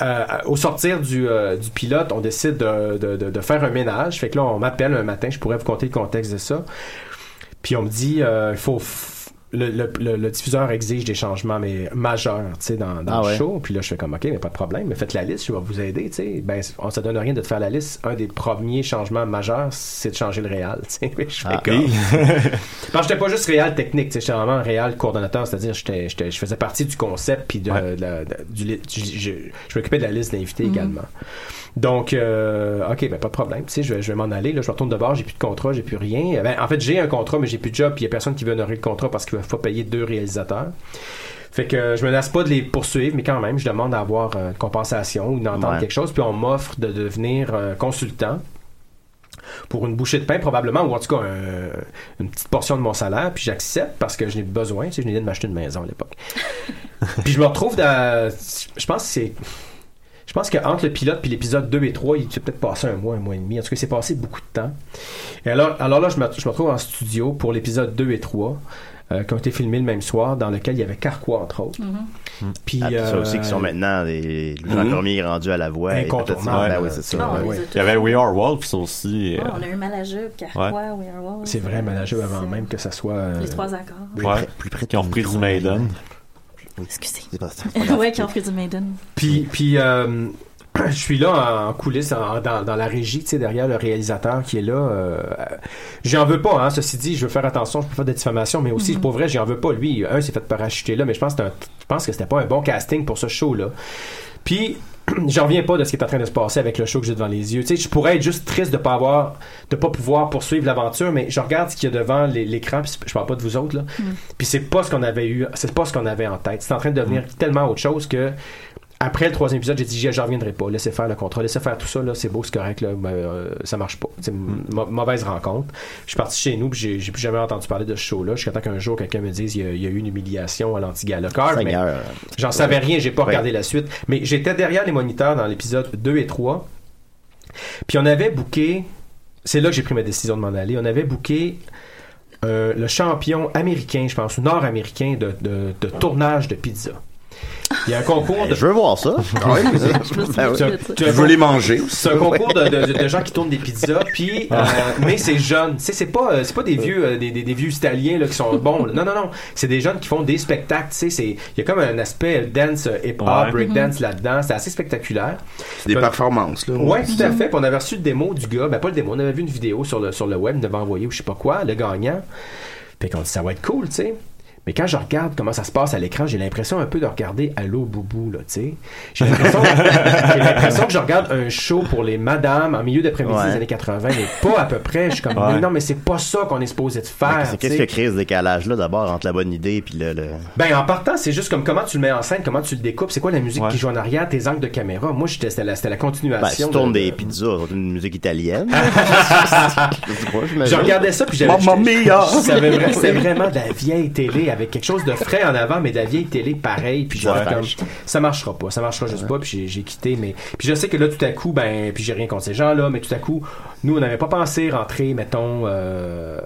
[SPEAKER 4] euh, au sortir du, euh, du pilote, on décide de, de- de- de faire un ménage. Fait que là, on m'appelle un matin, je pourrais vous conter le contexte de ça. Puis on me dit, euh, il faut. Le, le- le- le diffuseur exige des changements mais majeurs tu sais dans, dans
[SPEAKER 2] Ah
[SPEAKER 4] le
[SPEAKER 2] ouais.
[SPEAKER 4] show puis là je fais comme ok mais pas de problème mais faites la liste je vais vous aider tu sais ben on ça donne rien de te faire la liste un des premiers changements majeurs c'est de changer le réal [LAUGHS] tu sais je fais
[SPEAKER 2] Ah,
[SPEAKER 4] comme [LAUGHS] parce que j'étais pas juste réal technique, tu sais, j'étais vraiment réal coordonnateur, c'est-à-dire j'étais, j'étais, je faisais partie du concept puis de,
[SPEAKER 5] Ouais.
[SPEAKER 4] de du, je, je m'occupais de la liste d'invités également. Donc, euh, ok, ben pas de problème, tu sais, je vais, je vais m'en aller. Là, je retourne de bord, j'ai plus de contrat, j'ai plus rien. Ben, en fait, j'ai un contrat, mais j'ai plus de job, puis il y a personne qui veut honorer le contrat parce qu'il va pas payer deux réalisateurs. Fait que je me lasse pas de les poursuivre, mais quand même, je demande à avoir euh, une compensation ou d'entendre
[SPEAKER 2] Ouais.
[SPEAKER 4] quelque chose, puis on m'offre de devenir euh, consultant pour une bouchée de pain probablement ou en tout cas un- une petite portion de mon salaire puis j'accepte parce que je n'ai besoin tu sais je venais de m'acheter une maison à l'époque [LAUGHS] puis je me retrouve dans je pense que c'est pense qu'entre le pilote puis l'épisode 2 et 3 il s'est peut-être passé un mois un mois et demi en tout cas c'est passé beaucoup de temps et alors, alors là je me, je me retrouve en studio pour l'épisode 2 et 3 euh, qui ont été filmés le même soir dans lequel il y avait Carquois entre autres puis
[SPEAKER 2] Ah, puis ça
[SPEAKER 4] euh,
[SPEAKER 2] aussi qui sont maintenant Jean
[SPEAKER 3] Mhm.
[SPEAKER 2] Cormier rendus à la voix. et
[SPEAKER 4] Incontournable.
[SPEAKER 2] Ben oui,
[SPEAKER 4] Ouais.
[SPEAKER 2] c'est ça.
[SPEAKER 6] Non, on
[SPEAKER 2] ouais.
[SPEAKER 6] les
[SPEAKER 4] ouais.
[SPEAKER 6] a
[SPEAKER 5] Il y avait We Are Wolves aussi. Euh,
[SPEAKER 6] on a eu Malajube, Carquois, We Are Wolves.
[SPEAKER 4] c'est vrai manager avant même que ça soit euh,
[SPEAKER 6] Les trois accords.
[SPEAKER 2] Plus
[SPEAKER 5] Ouais.
[SPEAKER 2] près- plus près de
[SPEAKER 5] qui ont
[SPEAKER 2] ton
[SPEAKER 5] pris du. Maiden.
[SPEAKER 6] Excusez.
[SPEAKER 2] C'est pas- c'est [LAUGHS]
[SPEAKER 6] ouais, Maiden.
[SPEAKER 4] Puis, puis euh, [CLEARS THROAT] je suis là en coulisses, en- dans, dans la régie, tu sais, derrière le réalisateur qui est là. Euh, j'en veux pas, hein. Ceci dit, je veux faire attention, je peux faire de diffamation, mais aussi, pour vrai, j'en veux pas. Lui, un, s'est fait parachuter là, mais je pense que, un- je pense que c'était pas un bon casting pour ce show-là. Puis, [CLEARS THROAT] j'en reviens pas de ce qui est en train de se passer avec le show que j'ai devant les yeux. Tu sais, je pourrais être juste triste de pas avoir, de pas pouvoir poursuivre l'aventure, mais je regarde ce qu'il y a devant l'écran, puis je parle pas de vous autres, là. Puis c'est pas ce qu'on avait eu, c'est pas ce qu'on avait en tête. C'est en train de devenir tellement autre chose que après le troisième épisode, j'ai dit, j'en reviendrai pas. Laissez faire le contrat, laissez faire tout ça, là, c'est beau, c'est correct, là, mais, euh, ça marche pas. C'est une mau- mauvaise rencontre. Je suis parti chez nous, puis j'ai, j'ai plus jamais entendu parler de ce show-là. Je suis content qu'un jour, quelqu'un me dise, il y a, il y a eu une humiliation à l'anti-gala mais j'en savais rien, j'ai pas
[SPEAKER 2] Ouais.
[SPEAKER 4] regardé la suite. Mais j'étais derrière les moniteurs dans l'épisode 2 et 3. Puis on avait booké, c'est là que j'ai pris ma décision de m'en aller, on avait booké euh, le champion américain, je pense, ou nord-américain de, de- de tournage de pizza. Il y a un concours de...
[SPEAKER 2] Je veux voir ça. [LAUGHS]
[SPEAKER 3] Ah oui, mais c'est-
[SPEAKER 6] Je me souviens
[SPEAKER 2] Ben.
[SPEAKER 4] Tu
[SPEAKER 3] veux les manger
[SPEAKER 4] c'est un concours de, de- de gens qui tournent des pizzas, puis euh, mais c'est jeune. Sais, c'est pas euh, c'est pas des vieux euh, des, des, des vieux italiens là qui sont bons. là. Non non non, c'est des jeunes qui font des spectacles. Tu sais, c'est il y a comme un aspect dance hip hop,
[SPEAKER 5] Ouais.
[SPEAKER 4] break dance là-dedans. C'est assez spectaculaire.
[SPEAKER 3] C'est des performances, là.
[SPEAKER 4] Ouais, tout à fait. Puis on avait reçu le démo du gars. Ben, pas le démo. On avait vu une vidéo sur le, sur le web. Il nous avait envoyé ou je sais pas quoi, le gagnant. Puis qu'on dit, ça va être cool, tu sais. Mais quand je regarde comment ça se passe à l'écran, j'ai l'impression un peu de regarder Allô Boubou, là, tu sais. [LAUGHS] J'ai l'impression, que je regarde un show pour les madames en milieu d'après-midi
[SPEAKER 2] Ouais.
[SPEAKER 4] des années 80, mais pas à peu près. Je suis comme,
[SPEAKER 5] Ouais.
[SPEAKER 4] non, mais c'est pas ça qu'on est supposé de faire. Tu
[SPEAKER 2] qu'est-ce qui crée ce décalage-là d'abord entre la bonne idée puis le. le...
[SPEAKER 4] Ben, en partant, c'est juste comme comment tu le mets en scène, comment tu le découpes, c'est quoi la musique
[SPEAKER 5] Ouais.
[SPEAKER 4] qui joue en arrière, tes angles de caméra. Moi, c'était la, la
[SPEAKER 2] Ben,
[SPEAKER 4] continuation.
[SPEAKER 2] tu tournes
[SPEAKER 4] de-
[SPEAKER 2] des
[SPEAKER 4] de-
[SPEAKER 2] pizzas, une musique italienne. [LAUGHS] Je
[SPEAKER 4] regardais ça puis j'avais C'était [LAUGHS] vraiment de la vieille télé avec quelque chose de frais en avant mais de la vieille télé pareil puis
[SPEAKER 2] Ouais.
[SPEAKER 4] comme ça marchera pas ça marchera juste pas puis j'ai- j'ai quitté mais puis je sais que là tout à coup ben puis j'ai rien contre ces gens là mais tout à coup nous on n'avait pas pensé rentrer mettons euh,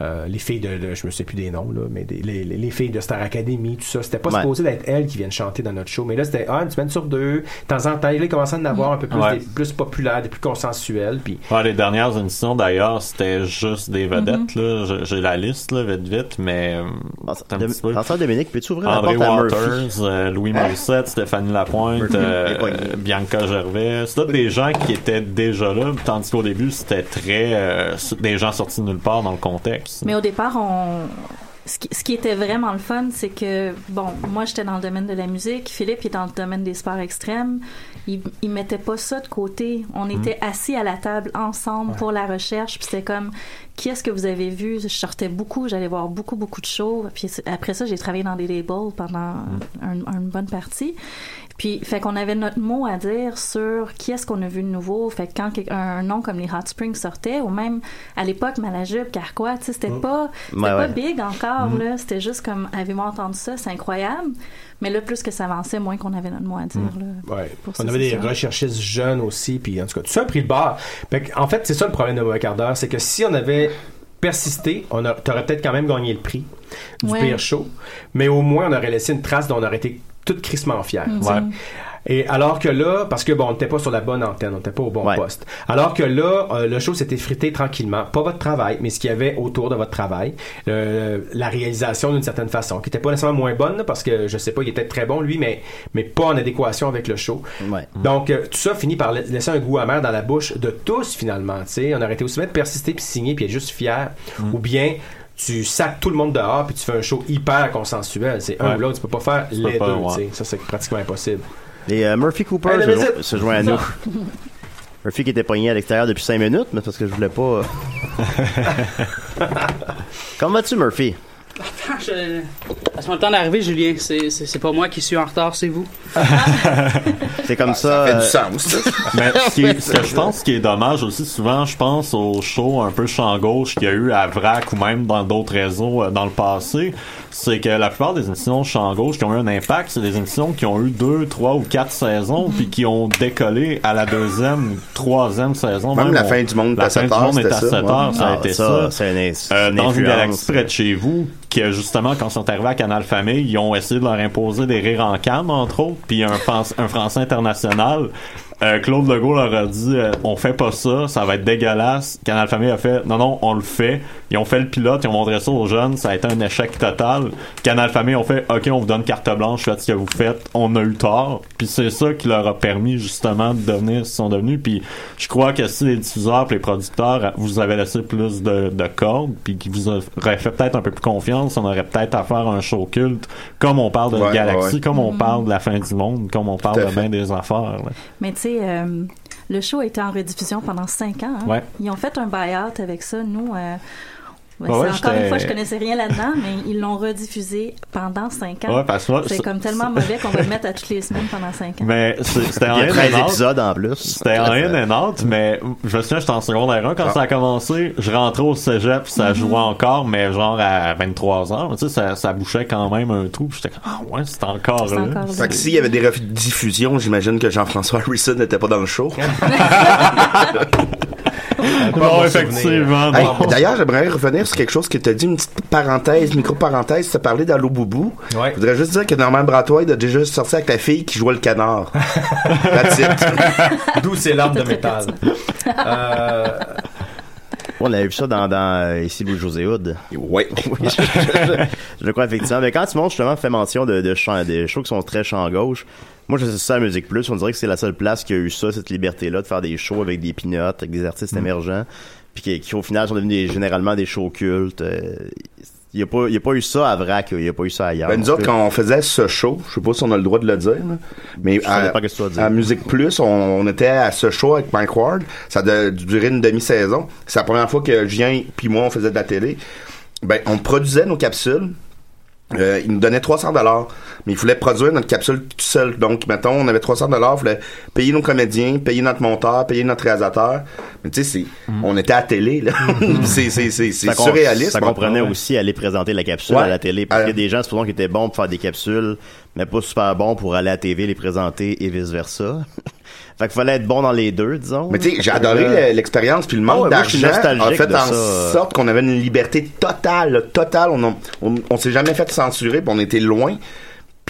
[SPEAKER 4] euh, les filles de, de- je me sais plus des noms là mais des- les, les- les filles de Star Academy tout ça c'était pas
[SPEAKER 2] Ouais.
[SPEAKER 4] supposé d'être elles qui viennent chanter dans notre show mais là c'était ah, une semaine sur deux de temps en temps ils commençaient à en avoir un peu plus
[SPEAKER 5] Ouais.
[SPEAKER 4] des plus populaires des plus consensuels puis
[SPEAKER 5] Ouais, les dernières émissions, d'ailleurs, c'était juste des vedettes, là. J'ai- J'ai la liste, là, vite, vite, mais... euh, peu-
[SPEAKER 2] Dominique, peux-tu ouvrir
[SPEAKER 5] André
[SPEAKER 2] la porte à
[SPEAKER 5] Waters,
[SPEAKER 2] Murphy?
[SPEAKER 5] euh, Louis Morissette, Stéphanie Lapointe, euh, euh, Bianca Gervais. C'est des gens qui étaient déjà là, tandis qu'au début, c'était très... euh, des gens sortis de nulle part dans le contexte.
[SPEAKER 6] Mais au départ, on... ce, qui, ce qui était vraiment le fun, c'est que, bon, moi, j'étais dans le domaine de la musique, Philippe il est dans le domaine des sports extrêmes. Il, il mettait pas ça de côté. On était assis à la table ensemble pour la recherche, puis c'était comme, qui est-ce que vous avez vu? Je sortais beaucoup, j'allais voir beaucoup, beaucoup de shows. Puis après ça, j'ai travaillé dans des labels pendant un- une bonne partie. Puis, fait qu'on avait notre mot à dire sur qui est-ce qu'on a vu de nouveau. Fait que quand un, nom comme les Hot Springs sortait, ou même à l'époque, Malajube, Carquois, tu sais, c'était pas, c'était
[SPEAKER 2] Ouais,
[SPEAKER 6] pas
[SPEAKER 2] ouais.
[SPEAKER 6] big encore, là. C'était juste comme, avez-vous entendu ça? C'est incroyable. Mais là, plus que ça avançait, moins qu'on avait notre mot à dire, là.
[SPEAKER 4] Ouais.
[SPEAKER 6] Pour
[SPEAKER 4] On avait des recherchistes jeunes aussi, puis en tout cas, tout ça a pris le bar. Fait que, en fait, c'est ça le problème de Mauvais Quart d'heure, c'est que si on avait persisté, on a- t'aurais peut-être quand même gagné le prix du
[SPEAKER 6] Ouais.
[SPEAKER 4] pire show, mais au moins on aurait laissé une trace dont on aurait été toutes crissement fiers.
[SPEAKER 6] Mhm.
[SPEAKER 4] Ouais. Et alors que là, parce que bon, on n'était pas sur la bonne antenne, on n'était pas au bon
[SPEAKER 2] Ouais.
[SPEAKER 4] poste. Alors que là, euh, le show s'était frité tranquillement, pas votre travail, mais ce qu'il y avait autour de votre travail, Euh, la réalisation d'une certaine façon, qui était pas nécessairement moins bonne, parce que je sais pas, il était très bon lui, mais mais pas en adéquation avec le show.
[SPEAKER 2] Ouais.
[SPEAKER 4] Donc, euh, tout ça finit par la- laisser un goût amer dans la bouche de tous, finalement. tu sais. On aurait été aussi bien de persister puis signer puis être juste fier. Ou bien, tu sacs tout le monde dehors puis tu fais un show hyper consensuel. C'est un
[SPEAKER 5] Ouais.
[SPEAKER 4] ou l'autre. Tu peux pas faire
[SPEAKER 5] Tu
[SPEAKER 4] les
[SPEAKER 5] pas,
[SPEAKER 4] deux.
[SPEAKER 5] ouais.
[SPEAKER 4] Ça, c'est pratiquement impossible.
[SPEAKER 2] Et euh, Murphy Cooper
[SPEAKER 4] Hey,
[SPEAKER 2] se,
[SPEAKER 4] visite!
[SPEAKER 2] jo- se joint à nous. [LAUGHS] Murphy qui était pogné à l'extérieur depuis 5 minutes, mais parce que je voulais pas. [LAUGHS] Comment vas-tu, Murphy?
[SPEAKER 7] Passe-moi le temps d'arriver, Julien. C'est, pas moi qui suis en retard, c'est vous. [LAUGHS]
[SPEAKER 2] C'est comme ça.
[SPEAKER 3] Ça fait
[SPEAKER 2] euh,
[SPEAKER 3] du sens, ça. [LAUGHS]
[SPEAKER 5] Mais ce, qui est- ce que je pense qui est dommage aussi, souvent, je pense aux shows un peu champ gauche qu'il y a eu à VRAC ou même dans d'autres réseaux euh, dans le passé, c'est que la plupart des émissions champ gauche qui ont eu un impact, c'est des émissions qui ont eu deux, trois ou quatre saisons, puis qui ont décollé à la deuxième, troisième saison.
[SPEAKER 3] Même la
[SPEAKER 5] on-
[SPEAKER 3] fin du monde est
[SPEAKER 5] la
[SPEAKER 3] à
[SPEAKER 5] fin
[SPEAKER 3] 7
[SPEAKER 5] du
[SPEAKER 3] heures,
[SPEAKER 5] monde est à
[SPEAKER 3] ça,
[SPEAKER 5] 7
[SPEAKER 3] ouais.
[SPEAKER 5] heures, ça a
[SPEAKER 2] ah,
[SPEAKER 5] été
[SPEAKER 2] ça,
[SPEAKER 5] ça.
[SPEAKER 2] c'est une,
[SPEAKER 5] Euh,
[SPEAKER 2] une
[SPEAKER 5] dans une galaxie près de chez vous, que justement, quand ils sont arrivés à Canal Famille, ils ont essayé de leur imposer des rires en canne, entre autres, puis un français international Euh, Claude Legault leur a dit euh, on fait pas ça, ça va être dégueulasse. Canal Famille a fait non non on le fait. Ils ont fait le pilote, ils ont montré ça aux jeunes, ça a été un échec total. Canal Famille ont fait ok on vous donne carte blanche, faites ce que vous faites. On a eu tort. Puis c'est ça qui leur a permis justement de devenir ce qu'ils sont devenus. Puis je crois que si les diffuseurs, pis les producteurs vous avaient laissé plus de, de cordes, puis qui vous auraient fait peut-être un peu plus confiance, on aurait peut-être à faire un show culte comme on parle de
[SPEAKER 3] Ouais,
[SPEAKER 5] Galaxy,
[SPEAKER 3] ouais.
[SPEAKER 5] comme on
[SPEAKER 6] Mhm.
[SPEAKER 5] parle de la fin du monde, comme on parle de bien des affaires. là.
[SPEAKER 6] Mais tu euh, le show a été en rediffusion pendant cinq ans. hein.
[SPEAKER 5] Ouais.
[SPEAKER 6] Ils ont fait un buy-out avec ça. Nous, euh, ouais,
[SPEAKER 5] Ouais,
[SPEAKER 6] encore une fois, je connaissais rien là-dedans, mais ils l'ont rediffusé pendant cinq ans.
[SPEAKER 5] Ouais, parce que moi,
[SPEAKER 6] c'est comme tellement mauvais qu'on va le mettre à toutes les semaines pendant cinq ans.
[SPEAKER 5] Mais c'était en
[SPEAKER 2] Il y a
[SPEAKER 5] in
[SPEAKER 2] 13
[SPEAKER 5] and out.
[SPEAKER 2] épisodes en plus.
[SPEAKER 5] C'était en in and out, mais je me souviens, j'étais en secondaire 1 quand
[SPEAKER 3] Ah.
[SPEAKER 5] ça a commencé. Je rentrais au cégep, ça
[SPEAKER 6] Mhm.
[SPEAKER 5] jouait encore, mais genre à 23 heures. Tu sais, ça, ça bouchait quand même un trou. puis J'étais comme, ah ouais, c'est encore là.
[SPEAKER 6] encore
[SPEAKER 3] Fait que s'il y avait des rediffusions, j'imagine que Jean-François Harrison n'était pas dans le show. [LAUGHS] [LAUGHS]
[SPEAKER 5] Bon, effectivement.
[SPEAKER 3] Hey,
[SPEAKER 5] non.
[SPEAKER 3] D'ailleurs, j'aimerais revenir sur quelque chose que tu as dit, une petite parenthèse, micro-parenthèse, tu as parlé d'Allo Boubou.
[SPEAKER 4] Ouais.
[SPEAKER 3] Je voudrais juste dire que Norman Bratois a déjà sorti avec ta fille qui jouait le canard. [LAUGHS]
[SPEAKER 4] D'où ces larmes de métal. Euh,
[SPEAKER 2] On a vu ça dans, dans euh, ici Louis José Hood. Oui, [LAUGHS] je, je- je le crois effectivement. Mais quand Simon justement fait mention de, de chants, des shows qui sont très champ gauche, moi je sais ça à Musique Plus, on dirait que c'est la seule place qui a eu ça, cette liberté-là de faire des shows avec des pinottes, avec des artistes
[SPEAKER 3] Mm.
[SPEAKER 2] émergents, puis qui, qui, au final sont devenus des- généralement des shows cultes. euh, Il n'y a, a pas eu ça à Vrac, il n'y a pas eu ça ailleurs.
[SPEAKER 3] Ben, nous autres, quand on faisait ce show, je sais pas si on a le droit de le dire, là, mais à,
[SPEAKER 2] pas qu'est-ce que tu vas dire.
[SPEAKER 3] à Musique Plus, on, on était à ce show avec Mike Ward. Ça a duré une demi-saison. C'est la première fois que Julien puis moi, on faisait de la télé. Ben, on produisait nos capsules. Euh, il nous donnait 300 dollars, mais il fallait produire notre capsule tout seul. Donc, mettons, on avait 300 dollars, il fallait payer nos comédiens, payer notre monteur, payer notre réalisateur. Mais tu sais, c'est, on était à la télé, là. [LAUGHS] c'est, c'est, c'est, c'est
[SPEAKER 2] ça, com-
[SPEAKER 3] surréaliste.
[SPEAKER 2] Ça comprenait
[SPEAKER 3] Ouais.
[SPEAKER 2] aussi aller présenter la capsule
[SPEAKER 3] Ouais.
[SPEAKER 2] à la télé. Parce
[SPEAKER 3] Euh,
[SPEAKER 2] qu'il y a des gens, supposons, qui étaient bons pour faire des capsules, mais pas super bons pour aller à la TV les présenter et vice versa. [LAUGHS] fait qu'il fallait être bon dans les deux, disons.
[SPEAKER 3] Mais tu sais, j'ai adoré
[SPEAKER 2] Euh,
[SPEAKER 3] le- l'expérience, puis le
[SPEAKER 2] Ah
[SPEAKER 3] manque
[SPEAKER 2] ouais,
[SPEAKER 3] d'argent a fait en
[SPEAKER 2] ça.
[SPEAKER 3] sorte qu'on avait une liberté totale, totale. On, on, on s'est jamais fait censurer, puis on était loin.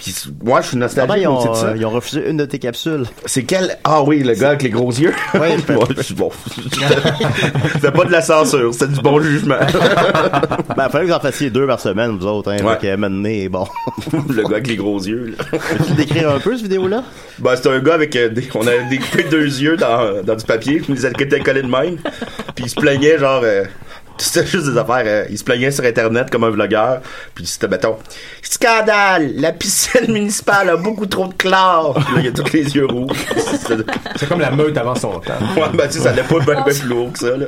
[SPEAKER 3] Puis moi, je suis nostalgique
[SPEAKER 2] ils, ont,
[SPEAKER 3] aussi de ça.
[SPEAKER 2] euh, ils ont refusé une de tes capsules.
[SPEAKER 3] C'est quel... Ah oui, le gars avec les gros yeux.
[SPEAKER 2] Ouais, [LAUGHS]
[SPEAKER 3] Bon. [LAUGHS] C'était pas de la censure, c'était du bon jugement. [LAUGHS]
[SPEAKER 2] ben, il fallait que vous en fassiez deux par semaine, vous autres. Hein,
[SPEAKER 3] Ouais.
[SPEAKER 2] Que, maintenant, bon.
[SPEAKER 3] le gars avec les gros yeux. là.
[SPEAKER 2] Peux-tu décrire un peu, cette vidéo-là?
[SPEAKER 3] Ben, c'était un gars avec euh, des, on avait découpé deux yeux dans, dans du papier, puis il les avait collés de même. Puis il se plaignait genre euh, c'était juste des affaires, euh, il se plaignait sur internet comme un vlogueur, puis c'était mettons scandale, la piscine [LAUGHS] municipale a beaucoup trop de chlore. Puis là, il a tous les yeux rouges.
[SPEAKER 4] C'est comme la meute avant son temps.
[SPEAKER 3] Ouais, ben, tu sais, ça allait pas bien, plus lourd que ça, là.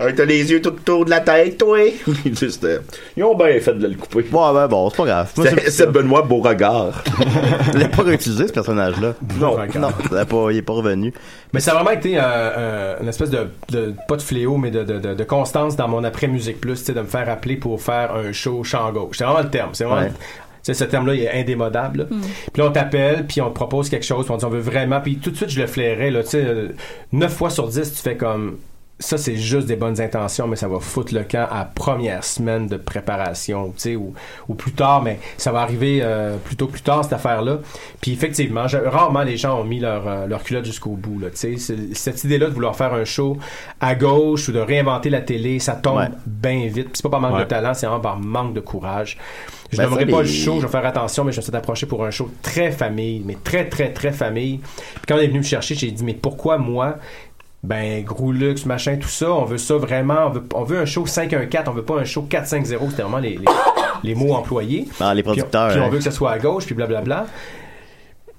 [SPEAKER 3] Ouais. t'as les yeux tout autour de la tête, toi. [LAUGHS] Sais, c'était- Ils ont bien fait de le couper.
[SPEAKER 2] Bon, ben bon, c'est pas grave. C'est-
[SPEAKER 3] c'est Benoît Beauregard. [LAUGHS]
[SPEAKER 2] Je l'ai pas réutilisé, ce personnage-là.
[SPEAKER 4] Non.
[SPEAKER 2] non, il est pas revenu.
[SPEAKER 4] Mais ça a vraiment été euh, euh, une espèce de, de- pas de fléau, mais de, de, de, de constance dans mon après musique plus, tu sais, de me faire appeler pour faire un show chant gauche. C'est vraiment le terme. C'est vraiment.
[SPEAKER 2] Ouais.
[SPEAKER 4] tu sais, ce terme-là, il est indémodable. là. Puis là, on t'appelle, puis on te propose quelque chose, puis on dit on veut vraiment. Puis tout de suite, je le flairais. Là, tu sais, euh, 9 fois sur 10, tu fais comme. Ça, c'est juste des bonnes intentions, mais ça va foutre le camp à première semaine de préparation, tu sais, ou, ou plus tard, mais ça va arriver euh, plutôt plus tard, cette affaire-là. Puis effectivement, je- rarement les gens ont mis leur, euh, leur culotte jusqu'au bout, là, tu sais. C'est- Cette idée-là de vouloir faire un show à gauche ou de réinventer la télé, ça tombe
[SPEAKER 2] Ouais.
[SPEAKER 4] bien vite. Puis c'est pas par manque
[SPEAKER 5] Ouais.
[SPEAKER 4] de talent, c'est vraiment par manque de courage. Je
[SPEAKER 2] Ben,
[SPEAKER 4] n'aimerais
[SPEAKER 2] ça,
[SPEAKER 4] pas
[SPEAKER 2] les-
[SPEAKER 4] le show, je vais faire attention, mais je me suis approché pour un show très famille, mais très, très, très famille. Puis quand on est venu me chercher, j'ai dit, mais pourquoi moi? Ben, gros luxe, machin, tout ça, on veut ça vraiment, on veut, on veut un show 514, on veut pas un show 450, c'était vraiment les, les, les mots employés.
[SPEAKER 2] Ah, les
[SPEAKER 4] Puis on-
[SPEAKER 2] producteurs.
[SPEAKER 4] Puis, on
[SPEAKER 2] hein.
[SPEAKER 4] veut que ça soit à gauche, puis blablabla.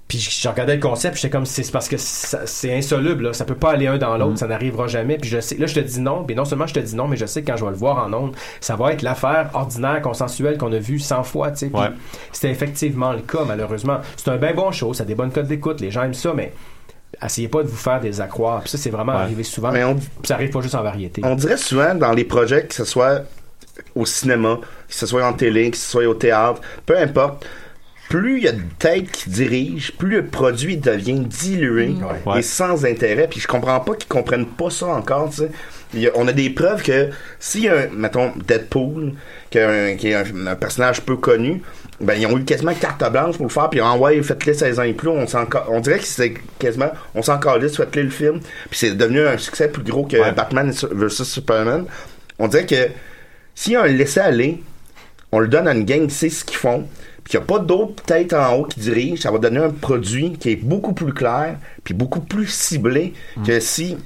[SPEAKER 4] Puis je regardais le concept, puis j'étais comme, c'est c'est parce que c'est insoluble, là. ça peut pas aller un dans
[SPEAKER 2] Mm.
[SPEAKER 4] l'autre, ça n'arrivera jamais. Puis je sais, là je te dis non, puis non seulement je te dis non, mais je sais que quand je vais le voir en ondes, ça va être l'affaire ordinaire, consensuelle qu'on a vue 100 fois, tu sais.
[SPEAKER 5] Ouais.
[SPEAKER 4] C'était effectivement le cas, malheureusement. C'est un bien bon show, ça a des bonnes codes d'écoute, les gens aiment ça, mais essayez pas de vous faire des accroires. Puis ça, c'est vraiment
[SPEAKER 5] Ouais.
[SPEAKER 4] arrivé souvent.
[SPEAKER 3] Mais on,
[SPEAKER 4] Puis ça arrive pas juste en variété.
[SPEAKER 3] on dirait souvent dans les projets, que ce soit au cinéma, que ce soit en télé, que ce soit au théâtre, peu importe, plus il y a de têtes qui dirigent, plus le produit devient dilué
[SPEAKER 4] Ouais.
[SPEAKER 3] et sans intérêt. Puis je comprends pas qu'ils comprennent pas ça encore, tu sais. a- on a des preuves que s'il y a, un, mettons, Deadpool, qui, a un, qui est un, un personnage peu connu, ben, ils ont eu quasiment carte blanche pour le faire, puis en ouais, faites-le 16 ans et plus, on, on dirait que c'est quasiment, on s'en calisse, faites-le le film, puis c'est devenu un succès plus gros que Batman vs Superman. On dirait que s'il y a un laisser-aller, on le donne à une gang qui sait ce qu'ils font, puis qu'il n'y a pas d'autres têtes en haut qui dirigent, ça va donner un produit qui est beaucoup plus clair, puis beaucoup plus ciblé que si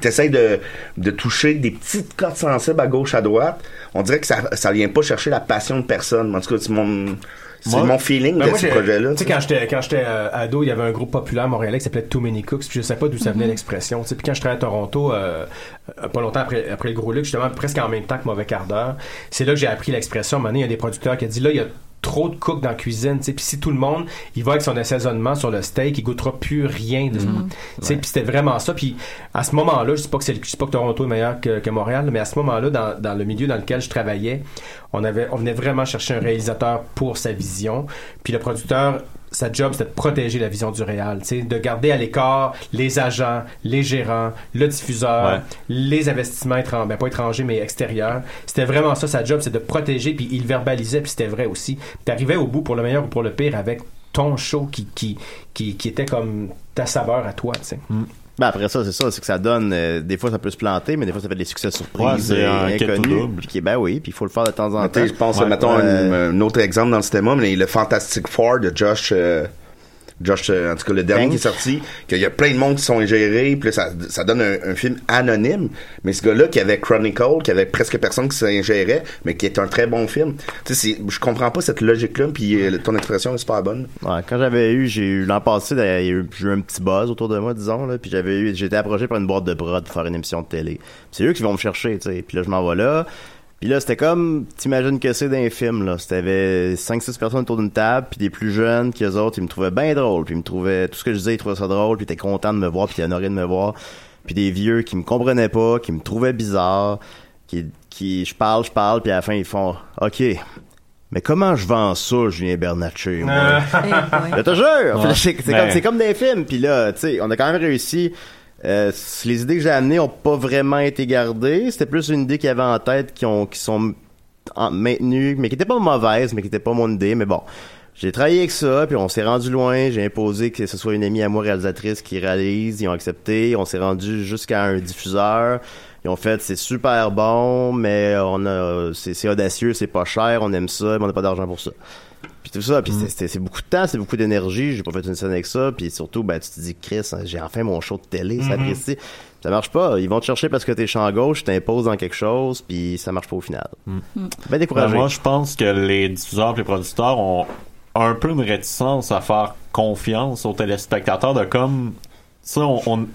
[SPEAKER 3] tu essaies de, de toucher des petites cordes sensibles à gauche, à droite, on dirait que ça ça vient pas chercher la passion de personne. En tout cas, c'est mon, c'est mon feeling
[SPEAKER 4] Ben,
[SPEAKER 3] de
[SPEAKER 4] moi,
[SPEAKER 3] ce projet-là.
[SPEAKER 4] Tu sais, quand j'étais, quand j'étais euh, ado, il y avait un groupe populaire montréalais qui s'appelait Too Many Cooks, puis je sais pas d'où ça venait
[SPEAKER 3] Mhm.
[SPEAKER 4] l'expression. Tu sais, puis quand je travaillais à Toronto, euh, euh, pas longtemps après, après le gros Luc, justement, presque en même temps que Mauvais Quart d'heure, c'est là que j'ai appris l'expression. Donné, il y a des producteurs qui ont dit, là, il y a trop de cooks dans la cuisine, tu sais, puis si tout le monde, il va avec son assaisonnement sur le steak, il goûtera plus rien. de-. Tu sais, puis c'était vraiment ça. Puis à ce moment-là, je sais pas que c'est, le- je sais pas que Toronto est meilleur que, que Montréal, mais à ce moment-là, dans, dans le milieu dans lequel je travaillais, on avait, on venait vraiment chercher un réalisateur pour sa vision. Puis le producteur, sa job, c'était de protéger la vision du sais, de garder à l'écart les agents, les gérants, le diffuseur,
[SPEAKER 5] Ouais.
[SPEAKER 4] les investissements étrangers, ben pas étrangers, mais extérieurs. C'était vraiment ça, sa job, c'est de protéger, puis il verbalisait, puis c'était vrai aussi. Tu arrivais au bout, pour le meilleur ou pour le pire, avec ton show qui, qui, qui, qui était comme ta saveur à toi, tu sais.
[SPEAKER 2] Ben après ça, c'est ça, c'est que ça donne. euh, des fois, ça peut se planter, mais des fois, ça fait des succès
[SPEAKER 5] Ouais,
[SPEAKER 2] surprises
[SPEAKER 5] c'est
[SPEAKER 2] euh, inconnus. Puis ben oui, puis il faut le faire de temps en temps.
[SPEAKER 3] je pense,
[SPEAKER 2] Ouais.
[SPEAKER 3] mettons,
[SPEAKER 2] Euh,
[SPEAKER 3] un, un autre exemple dans le cinéma, mais le Fantastic Four de Josh, euh, Josh, euh, en tout cas, le dernier qui est sorti, qu'il y a plein de monde qui sont ingérés, puis là, ça, ça donne un, un film anonyme, mais ce gars-là qui avait Chronicle, qui avait presque personne qui s'ingérait, mais qui est un très bon film. Tu sais, c'est- je comprends pas cette logique-là, puis euh, ton expression est super bonne.
[SPEAKER 2] Ouais, quand j'avais eu, j'ai eu l'an passé, eu- j'ai eu un petit buzz autour de moi, disons, là, puis j'avais eu, j'ai été approché par une boîte de prod pour faire une émission de télé. C'est eux qui vont me chercher, tu sais. Puis là, je m'en vais là. Puis là, c'était comme, t'imagines que c'est d'un film, là. C'était 5-6 personnes autour d'une table, puis des plus jeunes, qui eux autres, ils me trouvaient bien drôle, puis ils me trouvaient, tout ce que je disais, ils trouvaient ça drôle, puis ils étaient contents de me voir, puis ils honorés de me voir. Puis des vieux qui me comprenaient pas, qui me trouvaient bizarre, qui, qui, je parle, je parle, puis à la fin, ils font, OK. Mais comment je vends ça, Julien Bernatchez, moi? Je te jure!
[SPEAKER 5] Ouais. [LAUGHS]
[SPEAKER 2] C'est comme, c'est comme des films. Puis là, tu sais, on a quand même réussi. Euh, les idées que j'ai amenées ont pas vraiment été gardées. C'était plus une idée qu'il y avait en tête qui, ont, qui sont en- maintenues, mais qui étaient pas mauvaises, mais qui étaient pas mon idée. Mais bon, j'ai travaillé avec ça, puis on s'est rendu loin. J'ai imposé que ce soit une amie à moi réalisatrice qui réalise. Ils ont accepté. On s'est rendu jusqu'à un diffuseur. Ils ont fait, c'est super bon, mais on a, c'est audacieux, c'est pas cher, on aime ça, mais on n'a pas d'argent pour ça. Puis tout ça, puis c'est- c'est beaucoup de temps, c'est beaucoup d'énergie. J'ai pas fait une scène avec ça. Puis surtout, ben, tu te dis, Chris, hein, j'ai enfin mon show de télé, ça
[SPEAKER 5] Mhm.
[SPEAKER 2] apprécie. Ça marche pas. Ils vont te chercher parce que t'es champ gauche, t'imposes dans quelque chose, puis ça marche pas au final. Ben découragé.
[SPEAKER 5] Ben, moi, je pense que les diffuseurs et les producteurs ont un peu une réticence à faire confiance aux téléspectateurs de comme ça, on, on-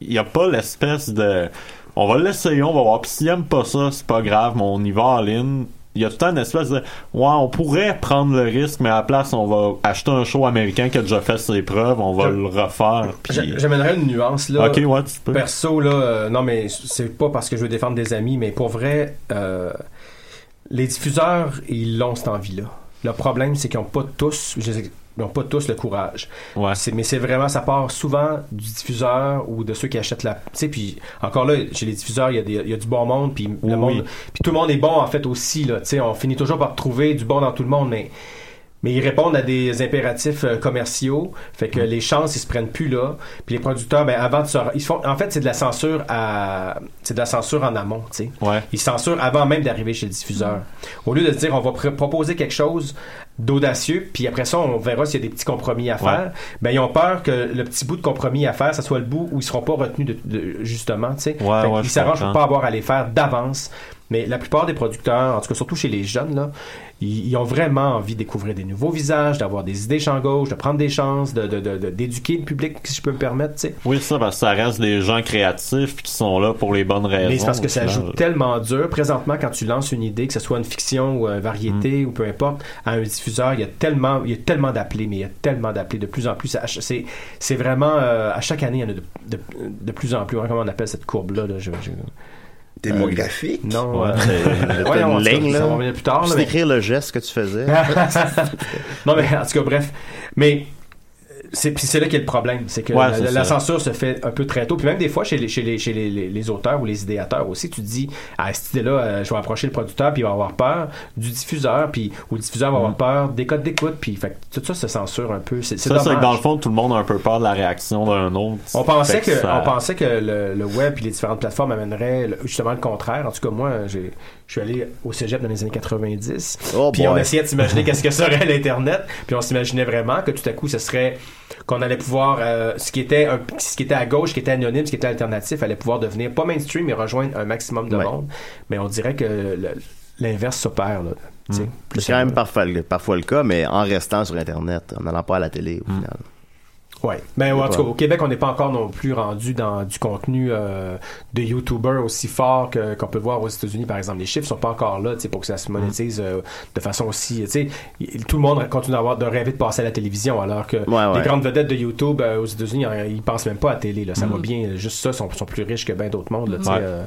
[SPEAKER 5] il y a pas l'espèce de on va l'essayer, on va voir. Puis s'ils aiment pas ça, c'est pas grave, mais on y va en ligne. Il y a tout le temps une espèce de ouais, on pourrait prendre le risque, mais à la place, on va acheter un show américain qui a déjà fait ses preuves, on va le refaire. Puis...
[SPEAKER 4] J'a- J'amènerais une nuance là.
[SPEAKER 5] Ok, ouais, tu peux.
[SPEAKER 4] Perso là, euh, non mais c'est pas parce que je veux défendre des amis, mais pour vrai, euh, les diffuseurs ils l'ont cette envie-là. Le problème c'est qu'ils ont pas tous, je sais- ils ont pas tous le courage. Mais c'est vraiment, ça part souvent du diffuseur ou de ceux qui achètent la. Tu sais, puis encore là, chez les diffuseurs, il y a, des- il y a du bon monde, puis
[SPEAKER 5] Oui,
[SPEAKER 4] le monde,
[SPEAKER 5] oui.
[SPEAKER 4] puis tout le monde est bon en fait aussi là. Tu sais, on finit toujours par trouver du bon dans tout le monde, mais mais ils répondent à des impératifs euh, commerciaux, fait
[SPEAKER 5] Mm.
[SPEAKER 4] que les chances ils se prennent plus là. Puis les producteurs, ben avant de se, ils font, en fait c'est de la censure à, c'est de la censure en amont, tu sais. Ils censurent avant même d'arriver chez le diffuseur. Au lieu de se dire on va pr- proposer quelque chose d'audacieux, puis après ça on verra s'il y a des petits compromis à faire.
[SPEAKER 5] Ouais.
[SPEAKER 4] Ben ils ont peur que le petit bout de compromis à faire, ça soit le bout où ils seront pas retenus de, de- justement, tu sais.
[SPEAKER 5] Ouais, ouais,
[SPEAKER 4] ils s'arrangent pour pas avoir à les faire d'avance. Mais la plupart des producteurs, en tout cas surtout chez les jeunes, là, ils, ils ont vraiment envie de découvrir des nouveaux visages, d'avoir des idées champ gauche, de prendre des chances, de, de- de- de- d'éduquer le public, si je peux me permettre, tu sais.
[SPEAKER 5] Oui, ça, parce que ça reste des gens créatifs qui sont là pour les bonnes raisons.
[SPEAKER 4] Mais c'est parce que ça
[SPEAKER 5] final.
[SPEAKER 4] joue tellement dur. Présentement, quand tu lances une idée, que ce soit une fiction ou une variété ou peu importe, à un diffuseur, il y a tellement, il y a tellement d'appelés, mais il y a tellement d'appelés de plus en plus. C'est, c'est vraiment euh, à chaque année, il y en a de, de, de plus en plus. Comment on appelle cette courbe-là là, je- je-
[SPEAKER 3] Démographique?
[SPEAKER 4] Euh, non.
[SPEAKER 2] Ouais,
[SPEAKER 4] euh, voyons,
[SPEAKER 2] une
[SPEAKER 4] cas,
[SPEAKER 2] ligne,
[SPEAKER 4] ça
[SPEAKER 2] là.
[SPEAKER 4] va revenir plus tard. Là,
[SPEAKER 2] peux
[SPEAKER 4] mais-
[SPEAKER 2] décrire le geste que tu faisais. [LAUGHS]
[SPEAKER 4] non, mais en tout cas, bref. Mais c'est puis c'est là qu'est le problème, c'est que
[SPEAKER 5] Ouais,
[SPEAKER 4] la, censure se fait un peu très tôt, puis même des fois chez les chez les chez les, les- les auteurs ou les idéateurs aussi, tu te dis ah cette idée là, je vais approcher le producteur puis il va avoir peur du diffuseur puis ou le diffuseur va avoir peur des codes d'écoute puis fait tout ça se censure un peu, c'est
[SPEAKER 5] Ça, c'est que dans le fond, tout le monde a un peu peur de la réaction d'un autre.
[SPEAKER 4] On pensait que,
[SPEAKER 5] ça-
[SPEAKER 4] on pensait que le, le web et les différentes plateformes amèneraient justement le contraire. En tout cas, moi, j'ai, je suis allé au cégep dans les années 90.
[SPEAKER 2] Oh
[SPEAKER 4] puis on essayait de s'imaginer [LAUGHS] qu'est-ce que serait l'Internet. Puis on s'imaginait vraiment que tout à coup, ce serait qu'on allait pouvoir, euh, ce qui était un- ce qui était à gauche, ce qui était anonyme, ce qui était alternatif, allait pouvoir devenir pas mainstream, mais rejoindre un maximum de
[SPEAKER 2] Ouais.
[SPEAKER 4] monde. Mais on dirait que l'inverse s'opère. Sais.
[SPEAKER 2] C'est quand même parfois, parfois le cas, mais en restant sur Internet, en n'allant pas à la télé, au final.
[SPEAKER 4] Ouais. Ben, en tout cas, au Québec, on n'est pas encore non plus rendu dans du contenu euh, de YouTuber aussi fort que- qu'on peut voir aux États-Unis, par exemple. Les chiffres sont pas encore là, tu sais, pour que ça se monétise euh, de façon aussi, tu sais, y- tout le monde continue d'avoir de rêver de passer à la télévision, alors que
[SPEAKER 2] ouais.
[SPEAKER 4] les grandes vedettes de YouTube euh, aux États-Unis, ils pensent même pas à la télé, là. Ça
[SPEAKER 2] Mm.
[SPEAKER 4] va bien, juste ça, sont, sont plus riches que bien d'autres mondes, là, tu sais,
[SPEAKER 5] Ouais.
[SPEAKER 4] euh,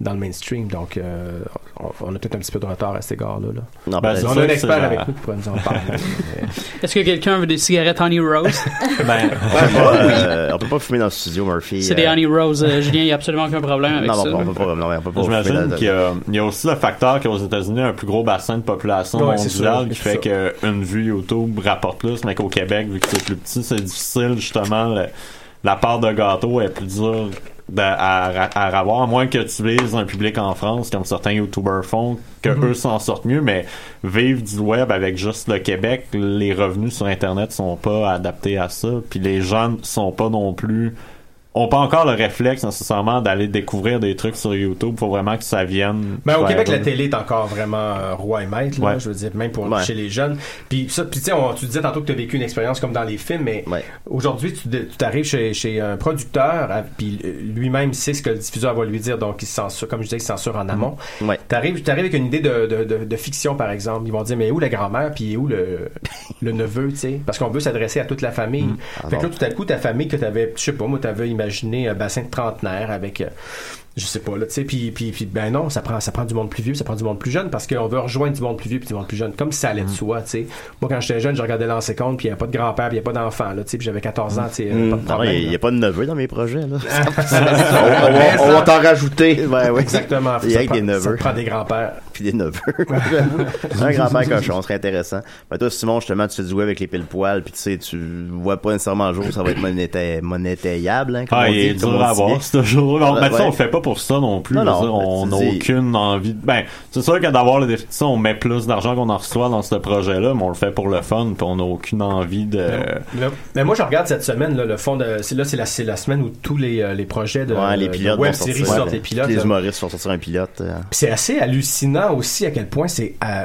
[SPEAKER 4] dans le mainstream. Donc, euh, on, on a peut-être un petit peu de retard à cet égard-là. là.
[SPEAKER 2] Non,
[SPEAKER 5] Ben, c'est
[SPEAKER 4] on a un expert avec nous qui pourrait nous en parler. Mais- [LAUGHS]
[SPEAKER 7] Est-ce que quelqu'un veut des cigarettes Honey Rose? [LAUGHS]
[SPEAKER 5] Ben,
[SPEAKER 2] Euh, on peut pas fumer dans le studio, Murphy.
[SPEAKER 7] C'est
[SPEAKER 2] euh,
[SPEAKER 7] des Honey Rose. euh, Julien, il n'y a absolument aucun problème avec
[SPEAKER 2] Non,
[SPEAKER 7] ça.
[SPEAKER 2] non, on peut pas, non, on peut pas
[SPEAKER 5] J'imagine qu'il y, a- il y a aussi le facteur qu'aux États-Unis, un plus gros bassin de population
[SPEAKER 4] Ouais,
[SPEAKER 5] mondiale qui fait qu'une vue YouTube rapporte plus, mais qu'au Québec, vu que c'est plus petit, c'est difficile, justement, le- la part de gâteau est plus dure de- à, ra- à avoir, à moins que tu vises un public en France, comme certains YouTubers font, que
[SPEAKER 4] Mhm.
[SPEAKER 5] eux s'en sortent mieux, mais vivre du web avec juste le Québec, les revenus sur Internet sont pas adaptés à ça, puis les gens sont pas non plus ont pas encore le réflexe nécessairement d'aller découvrir des trucs sur YouTube. Faut vraiment que ça vienne.
[SPEAKER 4] Ben, au Québec, la télé est encore vraiment euh, roi et maître, là,
[SPEAKER 5] Ouais.
[SPEAKER 4] je veux dire, même pour
[SPEAKER 2] Ouais.
[SPEAKER 4] chez les jeunes. Puis ça, puis tu tu disais tantôt que tu as vécu une expérience comme dans les films, mais
[SPEAKER 2] Ouais.
[SPEAKER 4] aujourd'hui, tu tu t'arrives chez, chez un producteur, à- puis euh, lui-même sait ce que le diffuseur va lui dire, donc il censure, comme je disais, il se censure en amont.
[SPEAKER 2] Ouais.
[SPEAKER 4] T'arrives, t'arrives avec une idée de, de, de, de fiction, par exemple. Ils vont dire, mais où la grand-mère, puis où le, le neveu, tu sais? Parce qu'on veut s'adresser à toute la famille.
[SPEAKER 2] Ah
[SPEAKER 4] fait que là, tout à coup, ta famille que t'avais, je sais pas, moi, t'avais imaginé un bassin de trentenaire avec, euh, je sais pas, là, tu sais, puis, puis, puis, ben non, ça prend, ça prend du monde plus vieux, ça prend du monde plus jeune, parce qu'on veut rejoindre du monde plus vieux puis du monde plus jeune, comme si ça allait de soi, tu sais. Moi, quand j'étais jeune, je regardais l'ancien compte, puis il n'y a pas de grand-père, puis il n'y a pas d'enfant, là, tu sais, puis j'avais 14 ans, tu sais, pas de
[SPEAKER 2] non,
[SPEAKER 4] problème.
[SPEAKER 2] Il n'y
[SPEAKER 4] là.
[SPEAKER 2] a pas de neveu dans mes projets, là.
[SPEAKER 3] on, va- on va t'en rajouter.
[SPEAKER 2] Ouais, ouais.
[SPEAKER 4] Exactement.
[SPEAKER 2] Il y a des neveux.
[SPEAKER 4] Ça prend des grands-pères.
[SPEAKER 2] Puis des neveux. [LAUGHS] un grand-père cochon, serait intéressant. Ben, toi, Simon, justement, tu du web avec les pile-poils, puis tu sais, tu vois pas nécessairement le jour où ça va être monéta- monétayable, hein, comme
[SPEAKER 5] Ah,
[SPEAKER 2] on
[SPEAKER 5] il est dur
[SPEAKER 2] on
[SPEAKER 5] à
[SPEAKER 2] bien.
[SPEAKER 5] c'est toujours. On, ben, fait pas pour ça non plus.
[SPEAKER 2] Non,
[SPEAKER 5] je veux
[SPEAKER 2] non,
[SPEAKER 5] dire,
[SPEAKER 2] ben,
[SPEAKER 5] on n'a aucune envie. de- Ben, c'est sûr que d'avoir le défi, on met plus d'argent qu'on en reçoit dans ce projet-là, mais on le fait pour le fun, puis on n'a aucune envie de.
[SPEAKER 4] Mais moi, je regarde cette semaine, là, le fond de. C'est là, c'est la, c'est la semaine où tous les, euh, les projets de,
[SPEAKER 2] Ouais, les
[SPEAKER 4] de
[SPEAKER 2] pilotes
[SPEAKER 4] web
[SPEAKER 2] vont
[SPEAKER 4] séries
[SPEAKER 2] sortir.
[SPEAKER 4] sortent
[SPEAKER 2] Ouais,
[SPEAKER 4] les pilotes.
[SPEAKER 2] Les humoristes vont sortir un pilote. euh.
[SPEAKER 4] C'est assez hallucinant aussi à quel point c'est euh,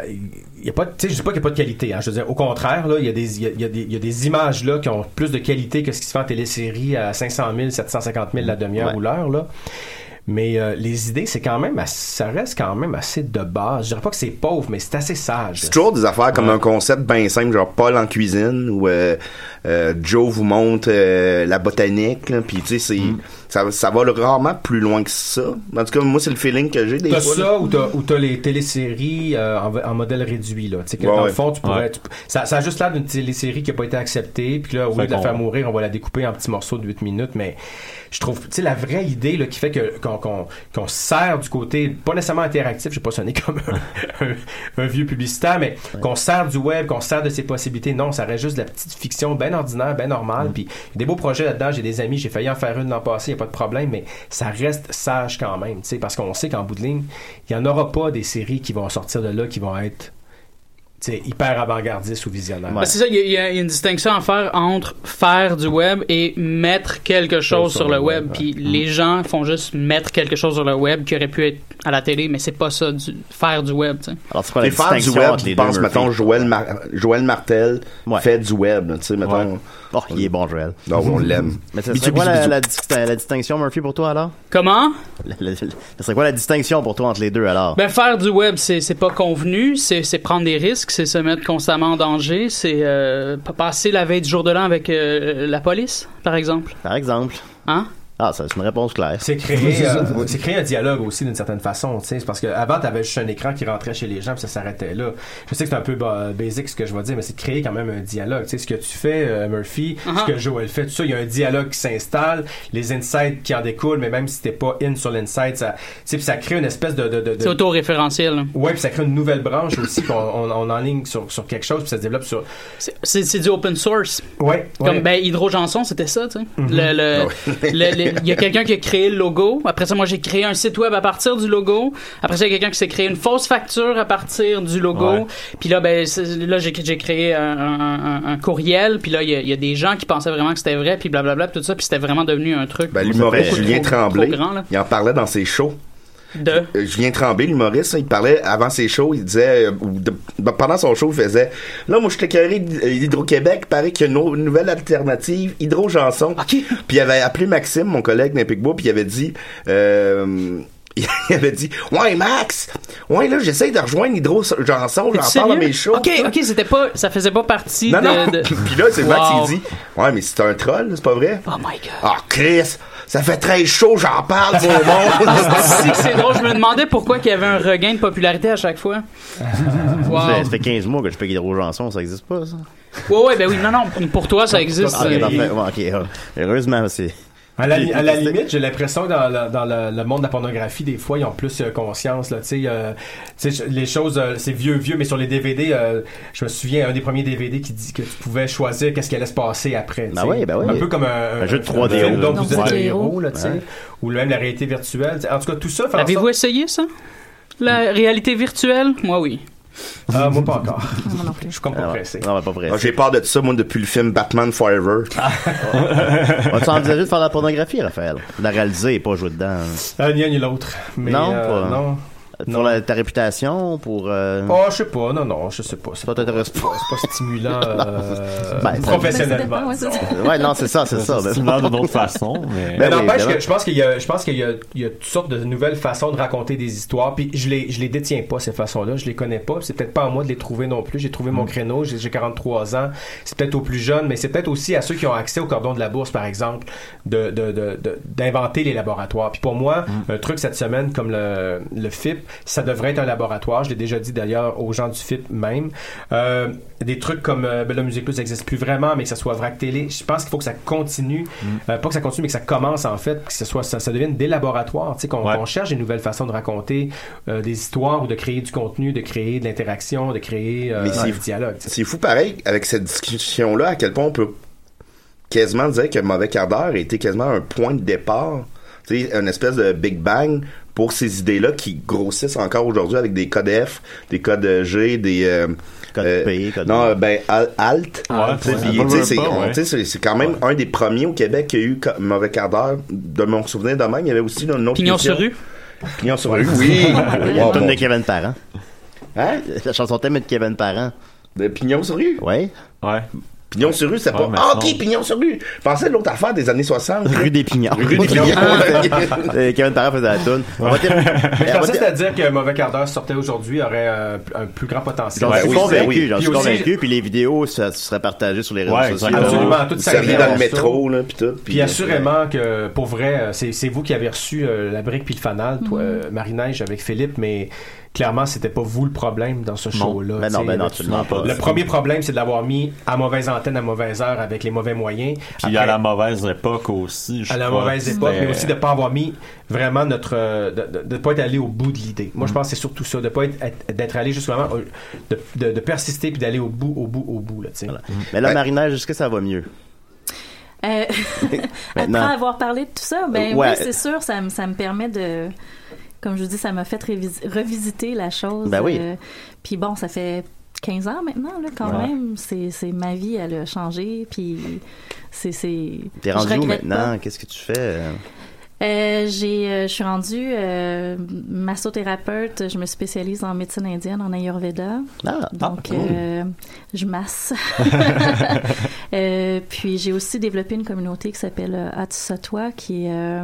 [SPEAKER 4] il y a pas tu sais je dis pas qu'il n'y a pas de qualité hein, je veux dire au contraire là il y a des il y y a des il y a des images là qui ont plus de qualité que ce qui se fait en télésérie à 500 000 750 000 la demi-heure
[SPEAKER 2] Ouais.
[SPEAKER 4] ou l'heure là mais euh, les idées c'est quand même assez- ça reste quand même assez de base je dirais pas que c'est pauvre mais c'est assez sage
[SPEAKER 3] C'est toujours des affaires comme un concept bien simple, genre Paul en cuisine ou euh, euh, Joe vous montre euh, la botanique, puis tu sais, c'est ça, ça va rarement plus loin que ça. En tout cas, moi, c'est le feeling que j'ai des
[SPEAKER 4] T'as
[SPEAKER 3] fois. là.
[SPEAKER 4] ça ou t'as, les téléséries euh, en, en modèle réduit là. Tu sais que
[SPEAKER 3] Ouais,
[SPEAKER 4] dans le fond tu pourrais,
[SPEAKER 5] Ouais.
[SPEAKER 4] tu- ça, ça a juste l'air d'une télésérie qui a pas été acceptée puis là au lieu de la faire mourir on va la découper en petits morceaux de 8 minutes mais je trouve tu sais la vraie idée là qui fait que qu'on, qu'on, qu'on sert du côté pas nécessairement interactif, je vais pas sonner comme un, un- un vieux publicitaire mais qu'on sert du web, qu'on sert de ses possibilités. Non, ça reste juste de la petite fiction bien ordinaire, bien normale
[SPEAKER 5] Mm.
[SPEAKER 4] puis des beaux projets là-dedans, j'ai des amis, j'ai failli en faire une l'an passé, y a pas de problème mais ça reste sage quand même, tu sais parce qu'on sait qu'en bout de ligne, il y en aura pas des séries qui vont sortir de là qui vont être sais, hyper avant-gardistes ou visionnaires.
[SPEAKER 7] Ben, c'est ça, il y, a- il y a une distinction à faire entre faire du web et mettre quelque chose sur le web. Puis les gens font juste mettre quelque chose sur le web qui aurait pu être à la télé, mais c'est pas ça, du, faire du web. tu sais.
[SPEAKER 2] Alors, c'est pas la
[SPEAKER 3] Les fans du web,
[SPEAKER 2] entre les
[SPEAKER 3] je
[SPEAKER 2] deux,
[SPEAKER 3] pense, mettons, Joël, Mar- Joël Martel
[SPEAKER 2] Ouais.
[SPEAKER 3] fait du web, tu sais, mettons.
[SPEAKER 2] Oh, il est bon, Joël.
[SPEAKER 3] Non, on l'aime.
[SPEAKER 2] Mais ça serait quoi
[SPEAKER 3] bisous,
[SPEAKER 2] la, distinction, Murphy, pour toi, alors?
[SPEAKER 7] Comment?
[SPEAKER 2] La- la- Ça serait quoi la distinction pour toi entre les deux, alors?
[SPEAKER 7] Ben, faire du web, c'est pas convenu, c'est prendre des risques, c'est se mettre constamment en danger, c'est euh, pas passer la veille du jour de l'an avec euh, la police, par exemple.
[SPEAKER 2] Par exemple.
[SPEAKER 7] Hein?
[SPEAKER 2] Ah, ça, c'est une réponse claire.
[SPEAKER 4] C'est créer, [LAUGHS] euh, c'est créer un dialogue aussi d'une certaine façon, tu sais, c'est parce que avant t'avais juste un écran qui rentrait chez les gens puis ça s'arrêtait là. Je sais que c'est un peu bah, basic ce que je vais dire, mais c'est de créer quand même un dialogue. Tu sais, ce que tu fais, euh, Murphy,
[SPEAKER 7] Uh-huh.
[SPEAKER 4] ce que Joel fait, tout ça, il y a un dialogue qui s'installe, les insights qui en découlent, mais même si t'es pas in sur l'insight, ça, tu sais, puis ça crée une espèce de, de, de, de-
[SPEAKER 7] C'est auto-référentiel.
[SPEAKER 4] Ouais, puis ça crée une nouvelle branche aussi qu'on on, on enligne sur, sur quelque chose puis ça se développe sur.
[SPEAKER 7] C'est- du open source.
[SPEAKER 4] Ouais.
[SPEAKER 7] Comme
[SPEAKER 4] ouais.
[SPEAKER 7] ben Hydro Janson, c'était ça, tu sais.
[SPEAKER 4] Mhm.
[SPEAKER 7] Le- le- le- le- Il y a quelqu'un qui a créé le logo. Après ça, moi, j'ai créé un site web à partir du logo. Après ça, il y a quelqu'un qui s'est créé une fausse facture à partir du logo.
[SPEAKER 5] Ouais.
[SPEAKER 7] Puis là, ben, là, j'ai créé un, un- un- un courriel. Puis là, il y, a- il y a des gens qui pensaient vraiment que c'était vrai. Puis blablabla, tout ça. Puis c'était vraiment devenu un truc.
[SPEAKER 3] Ben, l'humoriste Julien
[SPEAKER 7] trop-
[SPEAKER 3] Tremblay,
[SPEAKER 7] trop grand, là.
[SPEAKER 3] il en parlait dans ses shows.
[SPEAKER 7] De?
[SPEAKER 3] Euh, Julien Tremblay, l'humoriste, il parlait avant ses shows, il disait, euh, de- ben, pendant son show, il faisait, là, moi, je suis écœuré d'Hydro-Québec, paraît qu'il y a une, nouvelle alternative, Hydro-Janson. Puis il avait appelé Maxime, mon collègue d'Impic Bois, puis il avait dit, euh, [LAUGHS] il avait dit, ouais, Max, ouais, là, j'essaye de rejoindre Hydro-Janson,
[SPEAKER 7] T'es
[SPEAKER 3] j'en parle à mes shows.
[SPEAKER 7] Ok, ok, c'était pas, ça faisait pas partie
[SPEAKER 3] Non,
[SPEAKER 7] de.
[SPEAKER 3] non.
[SPEAKER 7] de- [LAUGHS]
[SPEAKER 3] Puis là, c'est Max qui dit, ouais, mais c'est un troll, c'est pas vrai?
[SPEAKER 7] Oh my god.
[SPEAKER 3] Ah, Chris, ça fait très chaud, j'en parle, beau monde. [LAUGHS]
[SPEAKER 7] C'est drôle, je me demandais pourquoi qu'il y avait un regain de popularité à chaque fois. Wow.
[SPEAKER 2] Ça, fait- ça fait 15 mois que je fais Hydro Janson, ça existe pas, ça?
[SPEAKER 7] Ouais, ouais, ben oui, non, non, pour toi, ça existe.
[SPEAKER 2] Ah,
[SPEAKER 7] euh,
[SPEAKER 2] ok, ah. Heureusement, c'est.
[SPEAKER 4] À la, à limite, j'ai l'impression que dans, le, dans le, le monde de la pornographie, des fois, ils ont plus euh, conscience. Là, tu sais, euh, les choses, euh, c'est vieux, vieux, mais sur les DVD, euh, je me souviens, un des premiers DVD qui dit que tu pouvais choisir qu'est-ce qui allait se passer après.
[SPEAKER 2] Ben oui, ben oui.
[SPEAKER 4] Un peu comme un,
[SPEAKER 2] Un jeu de 3D,
[SPEAKER 4] film
[SPEAKER 2] là.
[SPEAKER 4] dont
[SPEAKER 6] Donc,
[SPEAKER 4] vous êtes le
[SPEAKER 6] le
[SPEAKER 4] héros, là, tu sais.
[SPEAKER 2] Ouais.
[SPEAKER 4] Ou même la réalité virtuelle. En tout cas, tout ça
[SPEAKER 7] Avez-vous
[SPEAKER 4] sorte...
[SPEAKER 7] essayé ça? La réalité virtuelle? Moi, oui.
[SPEAKER 4] Ah, moi, pas encore.
[SPEAKER 6] Moi non plus.
[SPEAKER 4] Je suis comme pas
[SPEAKER 2] Ah,
[SPEAKER 4] pressé.
[SPEAKER 2] Non, pas prêt.
[SPEAKER 3] Ah, J'ai peur de ça, moi, depuis le film Batman Forever. [LAUGHS]
[SPEAKER 2] Vas-tu envisager de faire de la pornographie, Raphaël? De la réaliser et pas jouer dedans?
[SPEAKER 4] Euh, ni un ni l'autre.
[SPEAKER 2] Non,
[SPEAKER 4] euh,
[SPEAKER 2] pas-
[SPEAKER 4] non.
[SPEAKER 2] Pour
[SPEAKER 4] Non.
[SPEAKER 2] la- ta réputation, pour... euh,
[SPEAKER 4] Oh, je sais pas, non, non, je sais pas. C'est
[SPEAKER 2] Ça t'intéresse pas?
[SPEAKER 4] c'est pas stimulant [LAUGHS] euh,
[SPEAKER 2] Ben,
[SPEAKER 4] professionnellement.
[SPEAKER 6] Ben, dépend, ouais,
[SPEAKER 2] non, c'est ça, c'est ça.
[SPEAKER 5] C'est stimulant d'une autre façon, mais.
[SPEAKER 4] Mais
[SPEAKER 2] Ben
[SPEAKER 4] n'empêche que je pense qu'il y a, je pense qu'il y a, il y a toutes sortes de nouvelles façons de raconter des histoires. Puis je les, je les détiens pas ces façons-là. Je les connais pas. puis C'est peut-être pas à moi de les trouver non plus. J'ai trouvé
[SPEAKER 2] Mm.
[SPEAKER 4] mon créneau. J'ai j'ai 43 ans. C'est peut-être aux plus jeunes, mais c'est peut-être aussi à ceux qui ont accès au cordon de la bourse, par exemple, de, de, de, de- d'inventer les laboratoires. Puis pour moi,
[SPEAKER 2] Mm.
[SPEAKER 4] un truc cette semaine comme le, le FIP, ça devrait être un laboratoire. Je l'ai déjà dit d'ailleurs aux gens du FIP même. Euh, des trucs comme euh, ben là, Musique Plus n'existe plus vraiment, mais que ça soit Vrac Télé. Je pense qu'il faut que ça continue. Euh, pas que ça continue, mais que ça commence en fait, que ce soit, ça, ça devienne des laboratoires. Tu sais, qu'on
[SPEAKER 5] Ouais.
[SPEAKER 4] cherche des nouvelles façons de raconter euh, des histoires ou de créer du contenu, de créer de l'interaction, de créer
[SPEAKER 3] Mais c'est-
[SPEAKER 4] du dialogue. tu sais.
[SPEAKER 3] C'est fou pareil, avec cette discussion-là, à quel point on peut quasiment dire que Mauvais quart d'heure a été quasiment un point de départ, tu sais, une espèce de Big Bang pour ces idées-là qui grossissent encore aujourd'hui avec des codes F, des codes G, des... euh,
[SPEAKER 2] Code
[SPEAKER 3] euh,
[SPEAKER 2] P, code
[SPEAKER 3] Non, ben, al- Alt. C'est
[SPEAKER 5] ouais.
[SPEAKER 3] quand même un des premiers au Québec qui a eu Mauvais quart d'heure. De mon souvenir de même, il y avait aussi une autre
[SPEAKER 7] Pignon sur rue?
[SPEAKER 3] Pignon sur rue, oui. [LAUGHS]
[SPEAKER 2] Il y a
[SPEAKER 3] Wow,
[SPEAKER 2] une tonne
[SPEAKER 3] bon.
[SPEAKER 2] de Kevin Parent.
[SPEAKER 3] Hein?
[SPEAKER 2] La chanson thème est de Kevin Parent.
[SPEAKER 3] De Pignon sur rue?
[SPEAKER 2] Ouais.
[SPEAKER 5] Ouais.
[SPEAKER 3] Pignon sur rue, c'est
[SPEAKER 5] Ouais,
[SPEAKER 3] pas. Ah, ok, Pignon sur rue. Je pensais à l'autre affaire des années 60.
[SPEAKER 2] Rue des Pignons.
[SPEAKER 3] Rue des Pignons. [LAUGHS] [LAUGHS]
[SPEAKER 2] Euh, Kevin Parent faisait la
[SPEAKER 4] Mais je
[SPEAKER 2] va
[SPEAKER 4] pensais
[SPEAKER 2] ter-
[SPEAKER 4] c'est-à-dire que Mauvais quart d'heure sortait aujourd'hui aurait euh, un plus grand potentiel.
[SPEAKER 2] J'en suis convaincu, j'en
[SPEAKER 4] Puis
[SPEAKER 2] suis convaincu, puis les vidéos, ça serait partagé sur les réseaux sociaux.
[SPEAKER 4] Absolument, tout ça
[SPEAKER 3] dans le métro, là, pis tout.
[SPEAKER 4] Puis assurément que pour vrai, euh, c'est vous qui avez reçu euh, la brique puis le fanal, toi, euh, Marie-Neige avec Philippe, mais clairement c'était pas vous le problème dans ce show-là.
[SPEAKER 2] Ben non, ben non,
[SPEAKER 4] le-
[SPEAKER 2] absolument pas.
[SPEAKER 4] Le premier problème, c'est de l'avoir mis à mauvaise antenne, à mauvaise heure, avec les mauvais moyens.
[SPEAKER 5] Puis
[SPEAKER 4] Après,
[SPEAKER 5] à la mauvaise époque aussi. je
[SPEAKER 4] à la
[SPEAKER 5] crois.
[SPEAKER 4] mauvaise époque, mais aussi de pas avoir mis vraiment notre, euh, de, de pas être allé au bout de l'idée.
[SPEAKER 2] Mm.
[SPEAKER 4] Moi, je pense que c'est surtout ça, de pas être, être- d'être allé justement, de, de, de persister puis d'aller au bout, au bout, au bout, là, tu sais.
[SPEAKER 2] Mais là. Marinage, est-ce que ça va mieux?
[SPEAKER 6] Euh. [LAUGHS] [LAUGHS] Après avoir parlé de tout ça, ben
[SPEAKER 2] Ouais.
[SPEAKER 6] oui, c'est sûr, ça, me- ça me permet de, comme je vous dis, ça m'a fait revisiter la chose.
[SPEAKER 2] Ben oui.
[SPEAKER 6] euh, puis bon, ça fait 15 ans maintenant, là, quand
[SPEAKER 2] Ouais.
[SPEAKER 6] même. C'est, ma vie, elle a changé. Puis c'est.
[SPEAKER 2] T'es rendu où maintenant? Qu'est-ce que tu fais? euh?
[SPEAKER 6] J'ai, euh, je suis rendue euh, massothérapeute. Je me spécialise en médecine indienne, en Ayurveda.
[SPEAKER 2] Ah,
[SPEAKER 6] Donc,
[SPEAKER 2] ah,
[SPEAKER 6] euh, je masse. [LAUGHS] Puis, j'ai aussi développé une communauté qui s'appelle Atsatwa, qui est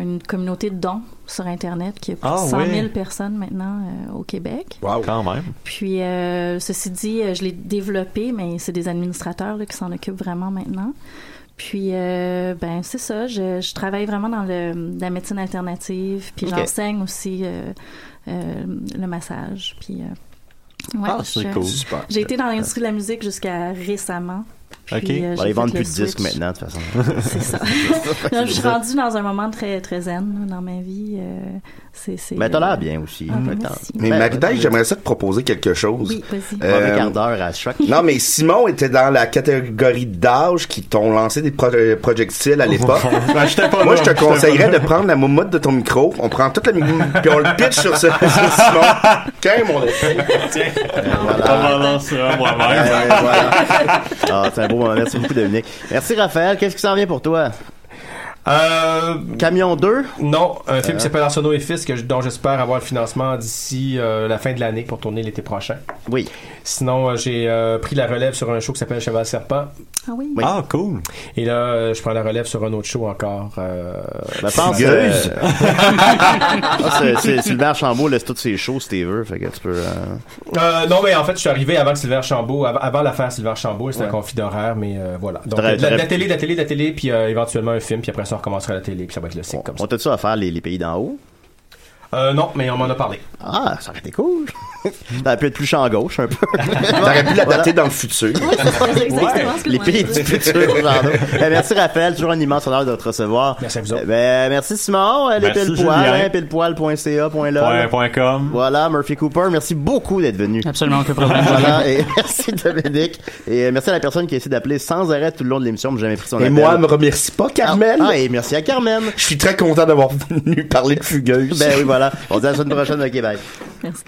[SPEAKER 6] une communauté de dons sur Internet qui a plus
[SPEAKER 5] Ah,
[SPEAKER 6] de 100 000
[SPEAKER 5] oui.
[SPEAKER 6] personnes maintenant euh, au Québec.
[SPEAKER 3] Wow.
[SPEAKER 5] Quand même.
[SPEAKER 6] Puis, euh, ceci dit, euh, je l'ai développé, mais c'est des administrateurs là, qui s'en occupent vraiment maintenant. Puis, euh, ben, c'est ça. Je, je travaille vraiment dans le, la médecine alternative. Puis, j'enseigne aussi euh, euh, le massage. Puis, euh, ouais,
[SPEAKER 5] Ah, c'est cool.
[SPEAKER 6] J'ai été dans l'industrie de la musique jusqu'à récemment. Puis,
[SPEAKER 5] Ok.
[SPEAKER 6] euh,
[SPEAKER 2] Bon, ils vendent plus de disques maintenant, de toute façon.
[SPEAKER 6] C'est ça. [LAUGHS] Je suis rendue dans un moment très, très zen là, dans ma vie. Euh, c'est, c'est,
[SPEAKER 2] Mais t'as
[SPEAKER 6] euh,
[SPEAKER 2] l'air bien aussi.
[SPEAKER 6] Ah, merci.
[SPEAKER 3] Mais
[SPEAKER 2] Ben,
[SPEAKER 3] Magda,
[SPEAKER 2] ben,
[SPEAKER 3] j'aimerais ça te proposer quelque chose.
[SPEAKER 6] Oui, vas-y.
[SPEAKER 3] Euh,
[SPEAKER 2] quart d'heure à choc.
[SPEAKER 3] Non, mais Simon était dans la catégorie d'âge qui t'ont lancé des pro- euh, projectiles à l'époque.
[SPEAKER 5] Ben,
[SPEAKER 3] Moi, je te conseillerais de prendre la moumoute de ton micro. On prend toute la moumoute puis on le pitch sur, ce, sur Simon. [LAUGHS] Tiens, mon épée.
[SPEAKER 5] On va lancer un
[SPEAKER 2] Ouais,
[SPEAKER 5] moi-même.
[SPEAKER 2] ouais, voilà. Ah, c'est un beau moment. Merci beaucoup, Dominique. Merci, Raphaël. Qu'est-ce qui s'en vient pour toi?
[SPEAKER 4] Euh,
[SPEAKER 2] Camion 2?
[SPEAKER 4] non, un film
[SPEAKER 2] Euh.
[SPEAKER 4] qui s'appelle Arsenault et Fils, que, je- dont j'espère avoir le financement d'ici euh, la fin de l'année pour tourner l'été prochain.
[SPEAKER 2] Oui.
[SPEAKER 4] Sinon, euh, j'ai euh, pris la relève sur un show qui s'appelle Cheval Serpent.
[SPEAKER 6] Ah oui.
[SPEAKER 2] Oui.
[SPEAKER 5] Ah, cool.
[SPEAKER 4] Et là, euh, je prends la relève sur un autre show encore.
[SPEAKER 3] Fugueuse.
[SPEAKER 2] euh, [LAUGHS] ah, c'est- Sylvain Chambault laisse toutes ses shows si tu veux. Fait que tu peux. euh,
[SPEAKER 4] Euh, non, mais en fait, je suis arrivé avant que Sylvain Chambault, av- avant l'affaire Sylvain Chambault, c'était
[SPEAKER 2] Ouais.
[SPEAKER 4] un conflit d'horaire, mais euh, voilà. Donc, de la, la télé, de la télé, de la télé, puis euh, éventuellement un film, puis après ça, on recommencera la télé, puis ça va être le cycle comme ça.
[SPEAKER 2] On t'a-tu à faire les, les pays d'en haut?
[SPEAKER 4] Euh, non, mais on m'en a parlé.
[SPEAKER 2] Ah, ça aurait été cool. [LAUGHS] ça aurait pu être plus champ gauche un peu. [LAUGHS]
[SPEAKER 3] T'aurais pu l'adapter dans le futur.
[SPEAKER 6] C'est exactement ce que
[SPEAKER 2] Les pays du futur, genre. Ben, [LAUGHS] merci Raphaël, toujours un immense honneur de te recevoir.
[SPEAKER 4] Merci à vous autres.
[SPEAKER 2] Eh Ben, merci Simon, elle
[SPEAKER 5] Merci, Julien.
[SPEAKER 2] hein. Voilà, Murphy Cooper, merci beaucoup d'être venu.
[SPEAKER 7] Absolument aucun problème.
[SPEAKER 2] Voilà, et merci Dominique. Et merci à la personne qui a essayé d'appeler sans arrêt tout le long de l'émission, mais j'ai jamais pris son
[SPEAKER 3] Et
[SPEAKER 2] appel.
[SPEAKER 3] moi, me remercie pas, Carmel.
[SPEAKER 2] Ah, et merci à Carmen.
[SPEAKER 3] Je suis très content d'avoir venu parler de fugueuse.
[SPEAKER 2] Ben oui, voilà. On se dit à la semaine prochaine, ok, bye.
[SPEAKER 6] Merci.